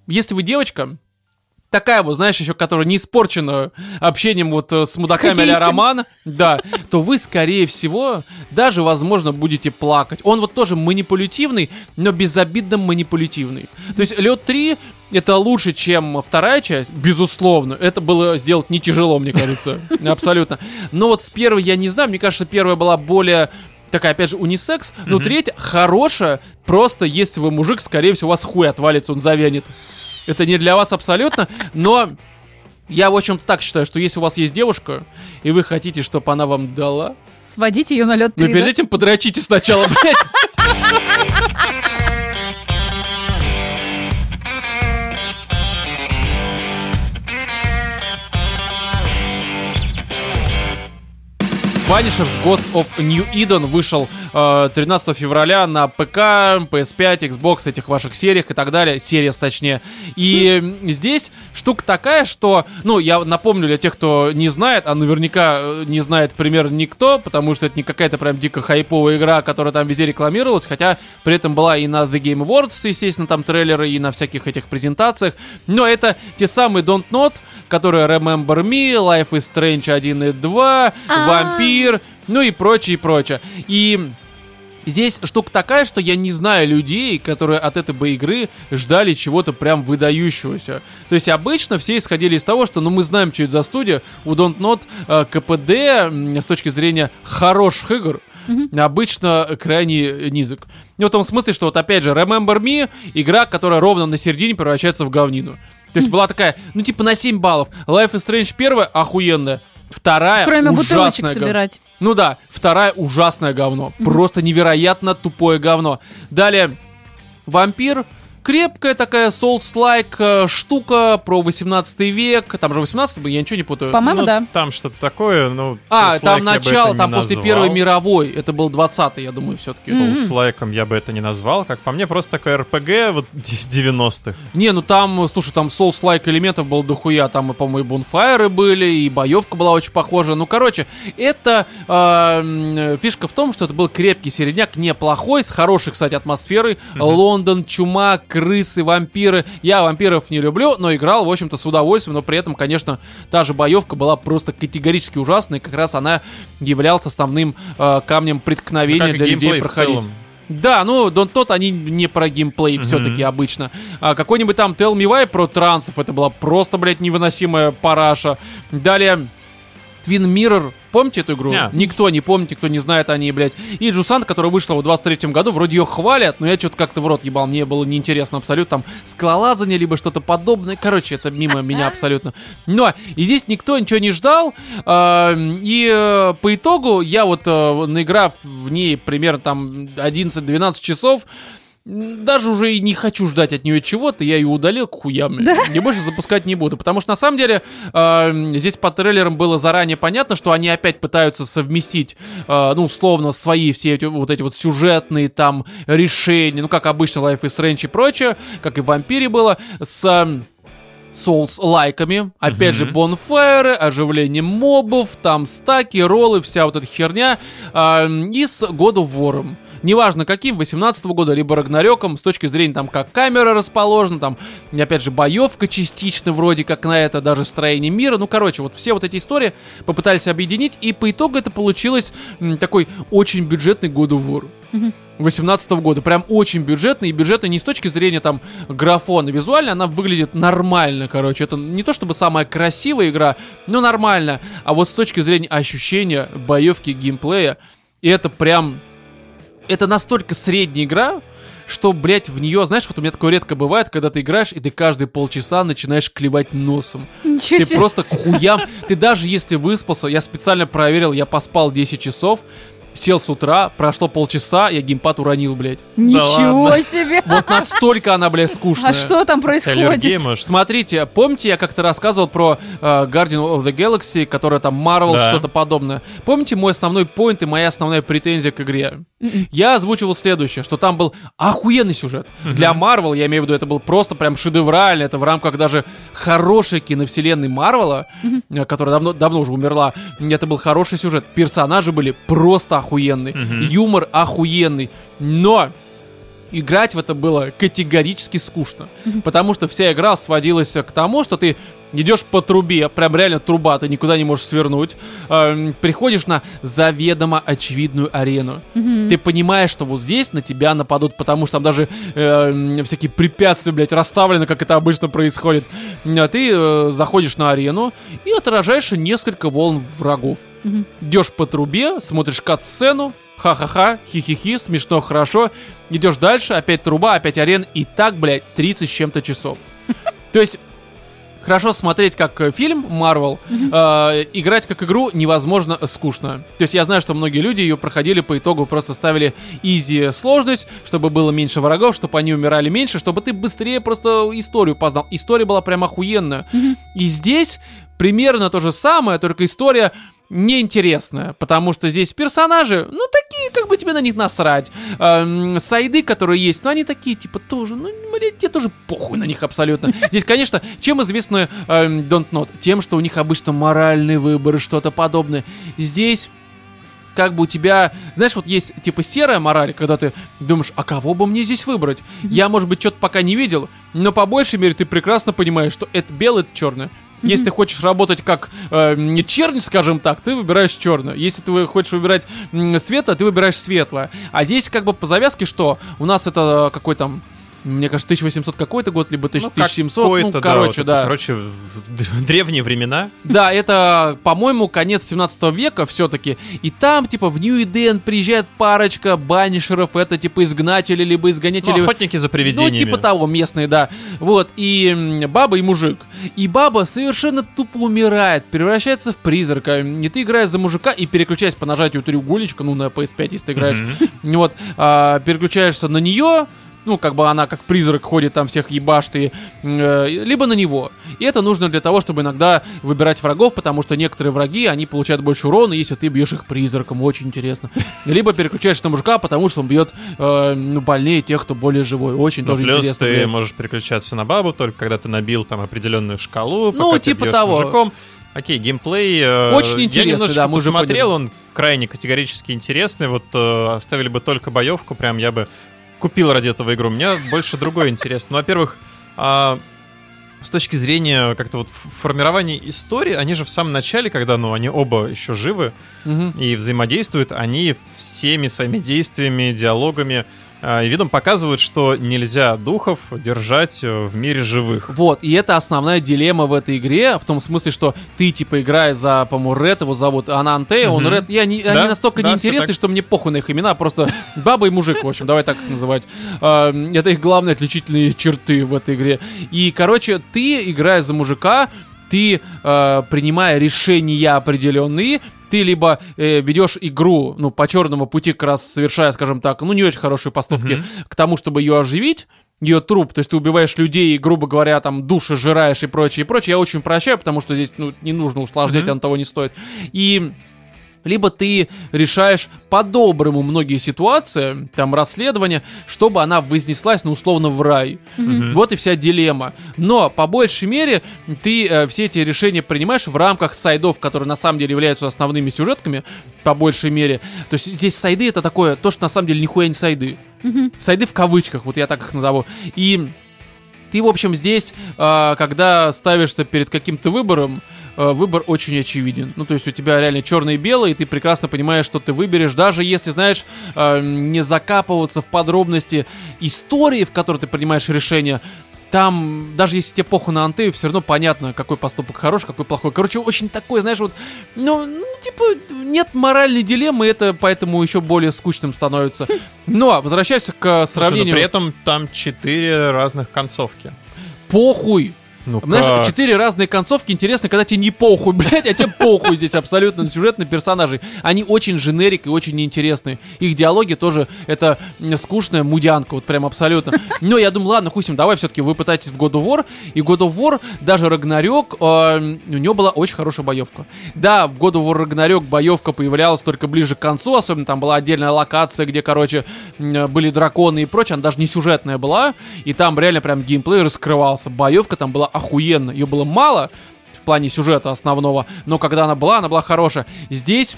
если вы девочка, такая вот, знаешь, еще, которая не испорчена общением вот э, с мудаками а хоккеистом. Романа, да, то вы, скорее всего, даже, возможно, будете плакать. Он вот тоже манипулятивный, но безобидно манипулятивный. То есть Лед 3 это лучше, чем вторая часть, безусловно. Это было сделать не тяжело, мне кажется. <laughs> Абсолютно. Но вот с первой я не знаю, мне кажется, первая была более такая, опять же, унисекс. Но третья хорошая, просто если вы мужик, скорее всего, у вас хуй отвалится, он завянет. Это не для вас абсолютно, но я, в общем-то, так считаю, что если у вас есть девушка, и вы хотите, чтобы она вам дала, Сводите ее на лед но перед этим подрочите сначала, блядь. Punishers Ghost of New Eden вышел э, 13 февраля на ПК, PS5, Xbox, этих ваших сериях и так далее. Серия, точнее. И <laughs> здесь штука такая, что, ну, я напомню для тех, кто не знает, а наверняка э, не знает примерно никто, потому что это не какая-то прям дико хайповая игра, которая там везде рекламировалась, хотя при этом была и на The Game Awards, естественно, там трейлеры, и на всяких этих презентациях. Но это те самые Don't Not, которые Remember Me, Life is Strange 1 и 2, А. Вампир, ну и прочее, и прочее. И Здесь штука такая, что я не знаю людей, которые от этой бы игры ждали чего-то прям выдающегося. То есть обычно все исходили из того, что ну мы знаем, что это за студия, у Don't Not э, КПД с точки зрения хороших игр обычно крайне низок. Ну, в том смысле, что вот опять же, Remember Me, игра, которая ровно на середине превращается в говнину. То есть была такая, ну типа на 7 баллов. Life is Strange первая охуенная, вторая Кроме ужасная бутылочек гов- собирать. ну да, вторая ужасное говно. Просто невероятно тупое говно. Далее, вампир. Крепкая такая Souls-like э, штука про 18 век. Там же 18 был, я ничего не путаю. По-моему, Ну, да. Там что-то такое, ну... а, там начало, там после назвал. Первой мировой. Это был 20 я думаю, все-таки. Souls-like я бы это не назвал. Как по мне, просто такой РПГ вот <laughs> 90-х. Не, ну там, слушай, там Souls-like элементов было дохуя. Там, и, по-моему, и бонфайры были, и боевка была очень похожа. Ну, короче, это э, фишка в том, что это был крепкий середняк, неплохой, с хорошей, кстати, атмосферой. Лондон, чума, крысы, вампиры. Я вампиров не люблю, но играл, в общем-то, с удовольствием. Но при этом, конечно, та же боевка была просто категорически ужасной. Как раз она являлась основным э, камнем Ну, преткновения и для людей проходить. Да, ну, Don't Not, они не про геймплей Мгм. все-таки обычно. А, какой-нибудь там Tell Me Why про трансов, это была просто, блядь, невыносимая параша. Далее, Twin Mirror, помните эту игру? Не. Никто не помнит, никто не знает о ней, блядь. И Джусант, которая вышла в 23-м году, вроде ее хвалят, но я что-то как-то в рот ебал, мне было неинтересно абсолютно. Там скалолазание, либо что-то подобное. Короче, это мимо меня абсолютно. Но и здесь никто ничего не ждал. а, И э, по итогу я вот, э, наиграв в ней примерно там 11-12 часов, даже уже и не хочу ждать от нее чего-то, я ее удалил к хуям. блядь. И больше запускать не буду. Потому что на самом деле э, здесь по трейлерам было заранее понятно, что они опять пытаются совместить, э, ну, условно, свои все эти вот эти вот сюжетные там решения, ну, как обычно Life is Strange и прочее, как и в Вампире было, с... э, Souls лайками, опять же, Мгм. бонфайры, оживление мобов, там стаки, роллы, вся вот эта херня, а, и с God of War. Неважно каким, 18 года, либо Рагнарёком, с точки зрения там, как камера расположена, там, опять же, боевка частично вроде как на это, даже строение мира, ну, короче, вот все вот эти истории попытались объединить, и по итогу это получилось м, такой очень бюджетный God of War. 18 года. Прям очень бюджетный. И бюджетный не с точки зрения там графона. Визуально она выглядит нормально, короче. Это не то чтобы самая красивая игра, но нормально. А вот с точки зрения ощущения, боевки, геймплея, и это прям... Это настолько средняя игра, что, блядь, в нее, знаешь, вот у меня такое редко бывает, когда ты играешь, и ты каждые полчаса начинаешь клевать носом. Ничего Ты себе. просто к хуям. Ты даже если выспался, я специально проверил, я поспал 10 часов, сел с утра, прошло полчаса, я геймпад уронил, блядь. Ничего ладно. <laughs> себе. Вот настолько она, блядь, скучная. А что там происходит? Может? Смотрите, помните, я как-то рассказывал про э, Guardian of the Galaxy, которая там Marvel, Да. что-то подобное. Помните мой основной поинт и моя основная претензия к игре? Я озвучивал следующее, что там был охуенный сюжет. Для Marvel, я имею в виду, это был просто прям шедеврально, это в рамках даже хорошей киновселенной Марвела, э, которая давно, давно уже умерла, это был хороший сюжет. Персонажи были просто охуенные, Мгм. юмор охуенный, но играть в это было категорически скучно. Потому что вся игра сводилась к тому, что ты идешь по трубе, прям реально труба, ты никуда не можешь свернуть, эм, приходишь на заведомо очевидную арену. Мгм. Ты понимаешь, что вот здесь на тебя нападут, потому что там даже эм, всякие препятствия, блядь, расставлены, как это обычно происходит. А ты э, заходишь на арену и отражаешь несколько волн врагов. Мгм. Идешь по трубе, смотришь кат-сцену, ха-ха-ха, хи-хи-хи, смешно, хорошо. Идешь дальше, опять труба, опять арен, и так, блядь, 30 с чем-то часов. <laughs> То есть, хорошо смотреть как э, фильм Marvel, э, играть как игру невозможно скучно. То есть я знаю, что многие люди ее проходили по итогу, просто ставили изи сложность, чтобы было меньше врагов, чтобы они умирали меньше, чтобы ты быстрее просто историю познал. История была прям охуенная. И здесь примерно то же самое, только история неинтересная, потому что здесь персонажи, ну, такие, как бы тебе на них насрать. Эм, сайды, которые есть, ну, они такие, типа, тоже, ну, блядь, тебе тоже похуй на них абсолютно. <laughs> Здесь, конечно, чем известны эм, Don't Not? Тем, что у них обычно моральный выбор и что-то подобное. Здесь как бы у тебя, знаешь, вот есть типа серая мораль, когда ты думаешь, а кого бы мне здесь выбрать? Я, может быть, что-то пока не видел, но по большей мере ты прекрасно понимаешь, что это белое, это черное. Если ты хочешь работать как э, чернь, скажем так, ты выбираешь черную. Если ты хочешь выбирать м, светлое, ты выбираешь светлое. А здесь как бы по завязке что? У нас это какой там, мне кажется, 1800 какой-то год, либо 1000 Ну, 1700, ну, какой-то, короче, вот это, да. Короче, в древние времена. Да, это, по-моему, конец 17 века все-таки. И там, типа, в Нью-Эден приезжает парочка банишеров, это, типа, изгнатели, либо Ну, изгонятели. охотники за привидениями. Ну, типа того, местные, да. Вот, и баба и мужик. И баба совершенно тупо умирает, превращается в призрака. И ты играешь за мужика и переключаясь по нажатию треугольничка, ну, на PS5, если ты играешь, Мгм. вот, а, переключаешься на нее, ну, как бы она как призрак ходит, там всех ебашит, и, э, либо на него. И это нужно для того, чтобы иногда выбирать врагов, потому что некоторые враги, они получают больше урона, если ты бьешь их призраком, очень интересно. Либо переключаешься на мужика, потому что он бьет э, ну, больнее тех, кто более живой. Очень Ну, тоже плюс интересно. ты блядь. можешь переключаться на бабу только когда ты набил там определенную шкалу. Ну, пока ты типа бьешь того. Мужиком. Окей, геймплей. э, Очень я интересный, немножечко да, мы уже посмотрел, поняли. он крайне категорически интересный. Вот э, оставили бы только боевку, прям я бы купил ради этого игру. Мне больше другой интерес. Ну, во-первых, а, с точки зрения как-то вот формирования истории, они же в самом начале, когда, ну, они оба еще живы, Мгм. и взаимодействуют, они всеми своими действиями, диалогами и видом показывают, что нельзя духов держать э, в мире живых. Вот, и это основная дилемма в этой игре, в том смысле, что ты, типа, играешь за, по-моему, Ред, его зовут, она Антея, он. Ред, я не, Да, они настолько да, неинтересны, что мне похуй на их имена, просто <laughs> баба и мужик, в общем, давай так их называть. А, Это их главные отличительные черты в этой игре. И, короче, ты, играя за мужика, ты, э, принимая решения определенные, ты либо э, ведешь игру, ну, по черному пути, как раз совершая, скажем так, ну, не очень хорошие поступки Мгм. к тому, чтобы ее оживить, ее труп, то есть ты убиваешь людей, грубо говоря, там души жираешь и прочее, и прочее, я очень прощаю, потому что здесь, ну, не нужно усложнять, Мгм. оно того не стоит. И либо ты решаешь по-доброму многие ситуации, там, расследования, чтобы она вознеслась, ну, условно, в рай. Мгм. Вот и вся дилемма. Но, по большей мере, ты э, все эти решения принимаешь в рамках сайдов, которые на самом деле являются основными сюжетками, по большей мере. То есть здесь сайды это такое, то, что на самом деле нихуя не сайды. Мгм. Сайды в кавычках, вот я так их назову. И ты, в общем, здесь, э, когда ставишься перед каким-то выбором, выбор очень очевиден. Ну, то есть у тебя реально черное и белое, и ты прекрасно понимаешь, что ты выберешь, даже если, знаешь, э, не закапываться в подробности истории, в которой ты принимаешь решение, там, даже если тебе похуй на Антею, все равно понятно, какой поступок хороший, какой плохой. Короче, очень такой, знаешь, вот, ну, ну, типа, нет моральной дилеммы, это поэтому еще более скучным становится. Но, возвращаясь к Слушай, но сравнению... при этом там четыре разных концовки. Похуй! Ну Знаешь, четыре разные концовки. Интересно, когда тебе не похуй, <laughs> блядь, а тебе похуй здесь абсолютно на сюжет, на персонажей. Они очень женерик и очень неинтересные. Их диалоги тоже, это скучная мудянка, вот прям абсолютно. Но я думаю, ладно, ним, давай все-таки вы пытаетесь в God of War. И God of War, даже Рагнарёк, э, у него была очень хорошая боевка. Да, в God of War Рагнарёк боевка появлялась только ближе к концу, особенно там была отдельная локация, где, короче, были драконы и прочее, она даже не сюжетная была, и там реально прям геймплей раскрывался. Боевка там была охуенно, ее было мало в плане сюжета основного, но когда она была, она была хорошая. Здесь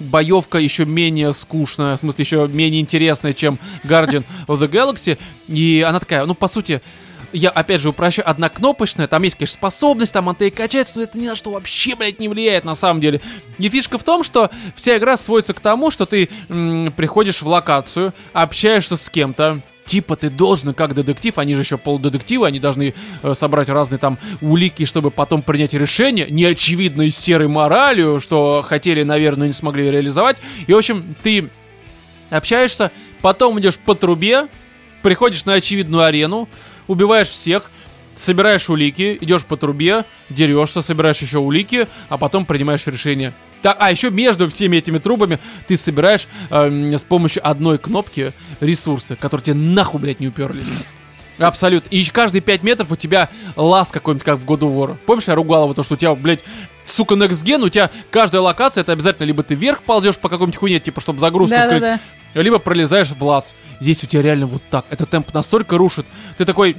боевка еще менее скучная, в смысле еще менее интересная, чем Guardian of the Galaxy, и она такая, ну, по сути, я, опять же, упрощаю, однокнопочная, там есть, конечно, способность, там антей качается, но это ни на что вообще, блядь, не влияет на самом деле. И фишка в том, что вся игра сводится к тому, что ты м, приходишь в локацию, общаешься с кем-то, Типа ты должен, как детектив, они же еще полудетективы, они должны э, собрать разные там улики, чтобы потом принять решение, неочевидной серой моралью, что хотели, наверное, не смогли реализовать. И, в общем, ты общаешься, потом идешь по трубе, приходишь на очевидную арену, убиваешь всех, собираешь улики, идешь по трубе, дерешься, собираешь еще улики, а потом принимаешь решение. Да, а еще между всеми этими трубами ты собираешь эм, с помощью одной кнопки ресурсы, которые тебе нахуй, блядь, не уперлись. Абсолютно. И каждые 5 метров у тебя лаз какой-нибудь, как в of War. Помнишь, я ругал его, то, что у тебя, блядь, сука, next gen, у тебя каждая локация, это обязательно либо ты вверх ползешь по какой-нибудь хуйне, типа, чтобы загрузку скрыть, Да-да-да. либо пролезаешь в лаз. Здесь у тебя реально вот так. Это темп настолько рушит. Ты такой...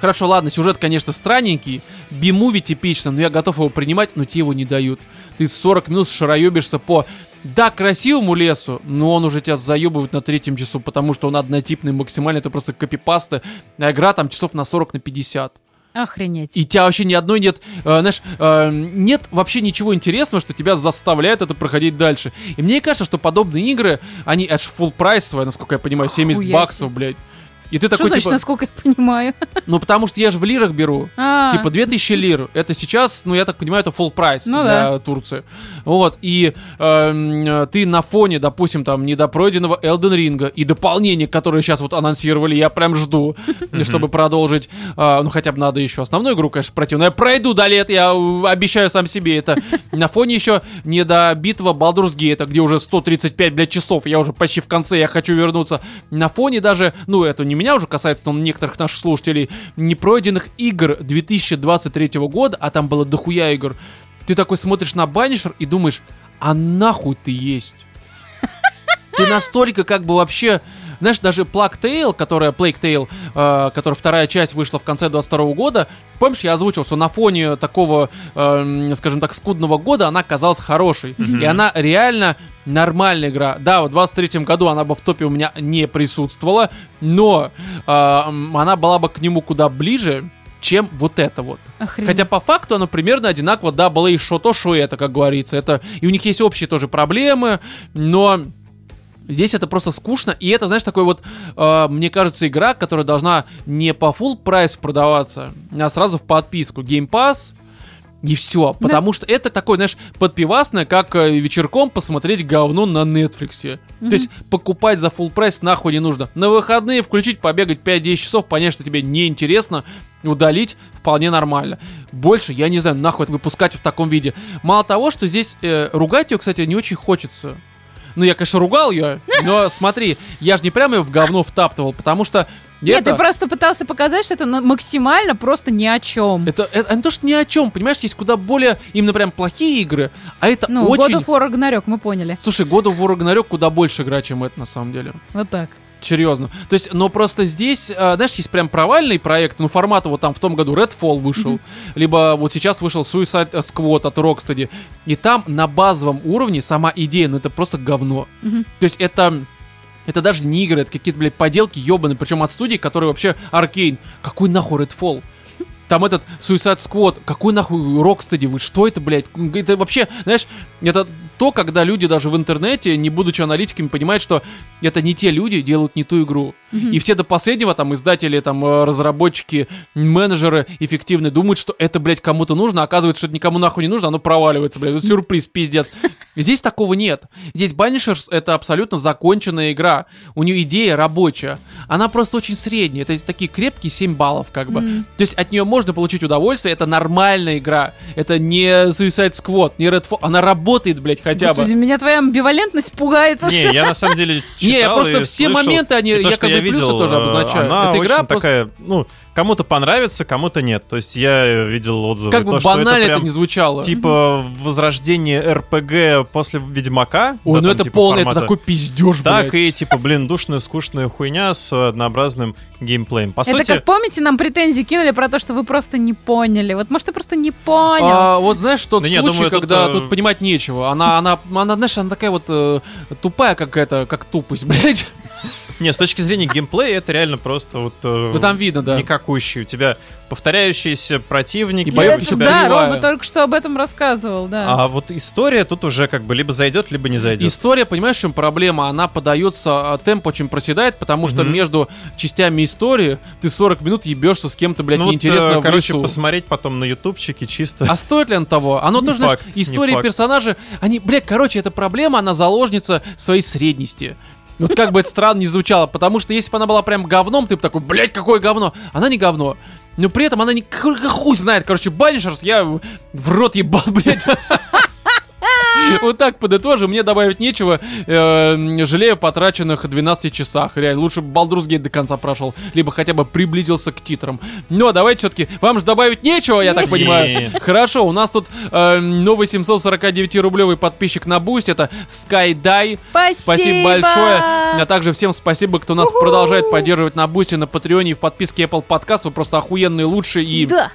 Хорошо, ладно, сюжет, конечно, странненький, би-муви типично, но я готов его принимать, но тебе его не дают. Ты 40 минут шароебишься по, да, красивому лесу, но он уже тебя заебывает на третьем часу, потому что он однотипный максимально, это просто копипасты. А игра там часов на 40 на 50. Охренеть. И тебя вообще ни одной нет, э, знаешь, э, нет вообще ничего интересного, что тебя заставляет это проходить дальше. И мне кажется, что подобные игры, они аж full прайсовые, насколько я понимаю, 70 Хуя баксов, блядь. И ты Что такой, значит, типа, насколько я понимаю? ну потому что я же в лирах беру. А, Типа 2000 лир. Это сейчас, ну я так понимаю, это full прайс Ну для Турции. Вот. И эм, ты на фоне, допустим, там недопройденного Elden Ringa и дополнение, которое сейчас вот анонсировали, я прям жду, <laughs> чтобы продолжить. А, ну хотя бы надо еще основную игру, конечно, пройти. Но я пройду до лет, я э, обещаю сам себе это. На фоне еще недобитого Baldur's Gate, где уже 135, блядь, часов. Я уже почти в конце, я хочу вернуться. На фоне даже, ну это не меня уже касается, но некоторых наших слушателей, непройденных игр 2023 года, а там было дохуя игр. Ты такой смотришь на банишер и думаешь, а нахуй ты есть? <laughs> Ты настолько как бы вообще... Знаешь, даже Plague Tale, которая Plague Tale, э, которая вторая часть вышла в конце 22 года, помнишь, я озвучил, что на фоне такого, эм, скажем так, скудного года она казалась хорошей. И она реально нормальная игра. Да, в 23 году она бы в топе у меня не присутствовала, но э, она была бы к нему куда ближе, чем вот это вот. охренеть. Хотя по факту оно примерно одинаково, да, было и что то, что это, как говорится. Это, и у них есть общие тоже проблемы, но здесь это просто скучно. И это, знаешь, такой вот, э, мне кажется, игра, которая должна не по full прайсу продаваться, а сразу в подписку. Game Pass, И все. Потому что это такое, знаешь, подпивасное, как э, вечерком посмотреть говно на Netflix. То есть покупать за full прайс нахуй не нужно. На выходные включить, побегать 5-10 часов, понять, что тебе неинтересно, удалить вполне нормально. Больше, я не знаю, нахуй выпускать в таком виде. Мало того, что здесь э, ругать ее, кстати, не очень хочется. Ну, я, конечно, ругал ее, но <laughs> смотри, я же не прямо ее в говно втаптывал, потому что Нет, это, ты просто пытался показать, что это максимально просто ни о чем. это, это, не то, что ни о чем, понимаешь, есть куда более именно прям плохие игры, а это Ну, очень... God of War Ragnarok, мы поняли. Слушай, God of War Ragnarok куда больше игра, чем это на самом деле. Вот так. Серьезно. То есть, но просто здесь, а, знаешь, есть прям провальный проект, ну, формата вот там в том году Redfall вышел, либо вот сейчас вышел Suicide Squad от Rocksteady, и там на базовом уровне сама идея, ну, это просто говно. Мгм. То есть это... Это даже не игры, это какие-то, блядь, поделки ебаные, причем от студии, которые вообще Аркейн. Какой нахуй Redfall? Там этот Suicide Squad, какой нахуй Rocksteady, вы что это, блядь? Это вообще, знаешь, это то, когда люди даже в интернете, не будучи аналитиками, понимают, что это не те люди делают не ту игру. И все до последнего, там, издатели, там, э, разработчики, менеджеры эффективные думают, что это, блядь, кому-то нужно, а оказывается, что это никому нахуй не нужно, оно проваливается, блядь, это сюрприз, пиздец. Здесь такого нет. Здесь Banishers — это абсолютно законченная игра. У нее идея рабочая. Она просто очень средняя. Это такие крепкие 7 баллов, как бы. Мгм. То есть от нее можно получить удовольствие. Это нормальная игра. Это не Suicide Squad, не Redfall. Она работает, блядь, хотя Господи, бы. меня твоя амбивалентность пугает. Не, я на самом деле читал <laughs> Не, я просто все слышал, моменты, они то, что якобы я плюсы тоже э, обозначают. Она Эта игра очень просто- такая, ну, кому-то понравится, кому-то нет. То есть я видел отзывы, Как бы то, что банально это это, прям не звучало. типа возрождение РПГ после Ведьмака. Ой, да, ну там, это типа, полный, это формата. такой пиздеж, Так блядь. и типа, блин, душная, скучная хуйня с однообразным геймплеем. По Это сути, как, помните, нам претензии кинули про то, что вы просто не поняли. Вот, может, ты просто не понял. А, вот знаешь, тот не, случай, думаю, тут, когда э, тут понимать нечего. Она, она, она, знаешь, она такая вот э, тупая какая-то, как тупость, <laughs> блядь. Не, с точки зрения геймплея это реально просто вот... э, Ну там видно, да. Никакущий. У тебя повторяющиеся противники. И Это- еще тебя- да. Рома только что об этом рассказывал, да. А вот история тут уже как бы либо зайдет, либо не зайдет. История, понимаешь, в чем проблема? Она подается, а, темп очень проседает, потому что между частями истории ты 40 минут ебешься с кем-то, блядь, ну, неинтересно э, в короче, посмотреть потом на ютубчике чисто. А стоит ли он того? Оно тоже, знаешь, истории факт. персонажи, они, блядь, короче, эта проблема, она заложница своей средности. Вот как бы это странно не звучало, потому что если бы она была прям говном, ты бы такой, блядь, какое говно. Она не говно. Но при этом она не хуй знает. Короче, Banishers, я в рот ебал, <laughs> блядь. <laughs> Вот так подытожу, мне добавить нечего. Э, Жалею потраченных 12 часах. Реально, лучше бы Baldur's Gate до конца прошел, либо хотя бы приблизился к титрам. Но давайте все-таки, вам же добавить нечего, я так понимаю. Хорошо, у нас тут э, новый 749-рублевый подписчик на Boosty, это Skydy. Спасибо. большое. А также всем спасибо, кто нас продолжает поддерживать на Бусте, на Патреоне и в подписке Apple Podcast. Вы просто охуенные, лучшие. И Да,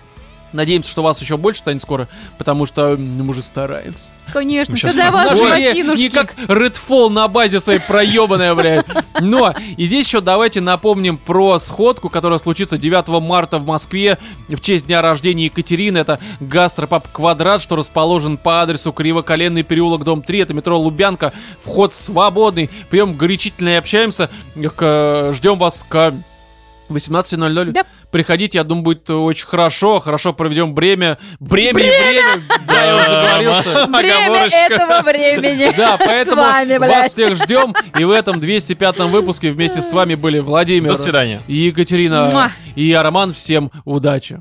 надеемся, что вас еще больше станет скоро, потому что м, мы же стараемся. конечно. Мы Все для вас. Ой, не, как Redfall на базе своей проебанная, блядь. Но, и здесь еще давайте напомним про сходку, которая случится 9 марта в Москве в честь дня рождения Екатерины. Это гастропаб Квадрат, что расположен по адресу Кривоколенный переулок, дом 3. Это метро Лубянка. Вход свободный. Пьем горячительно и общаемся. К- Ждем вас к 18.00. Да. Приходите, я думаю, будет очень хорошо. Хорошо проведем время. Бремя и время. Да, я уже заговорился. <laughs> Время Оговорочка. этого времени. Да, поэтому С вами, вас всех ждем. И в этом 205 выпуске вместе с вами были Владимир До свидания. и Екатерина. Муа. И я, Роман. Всем удачи.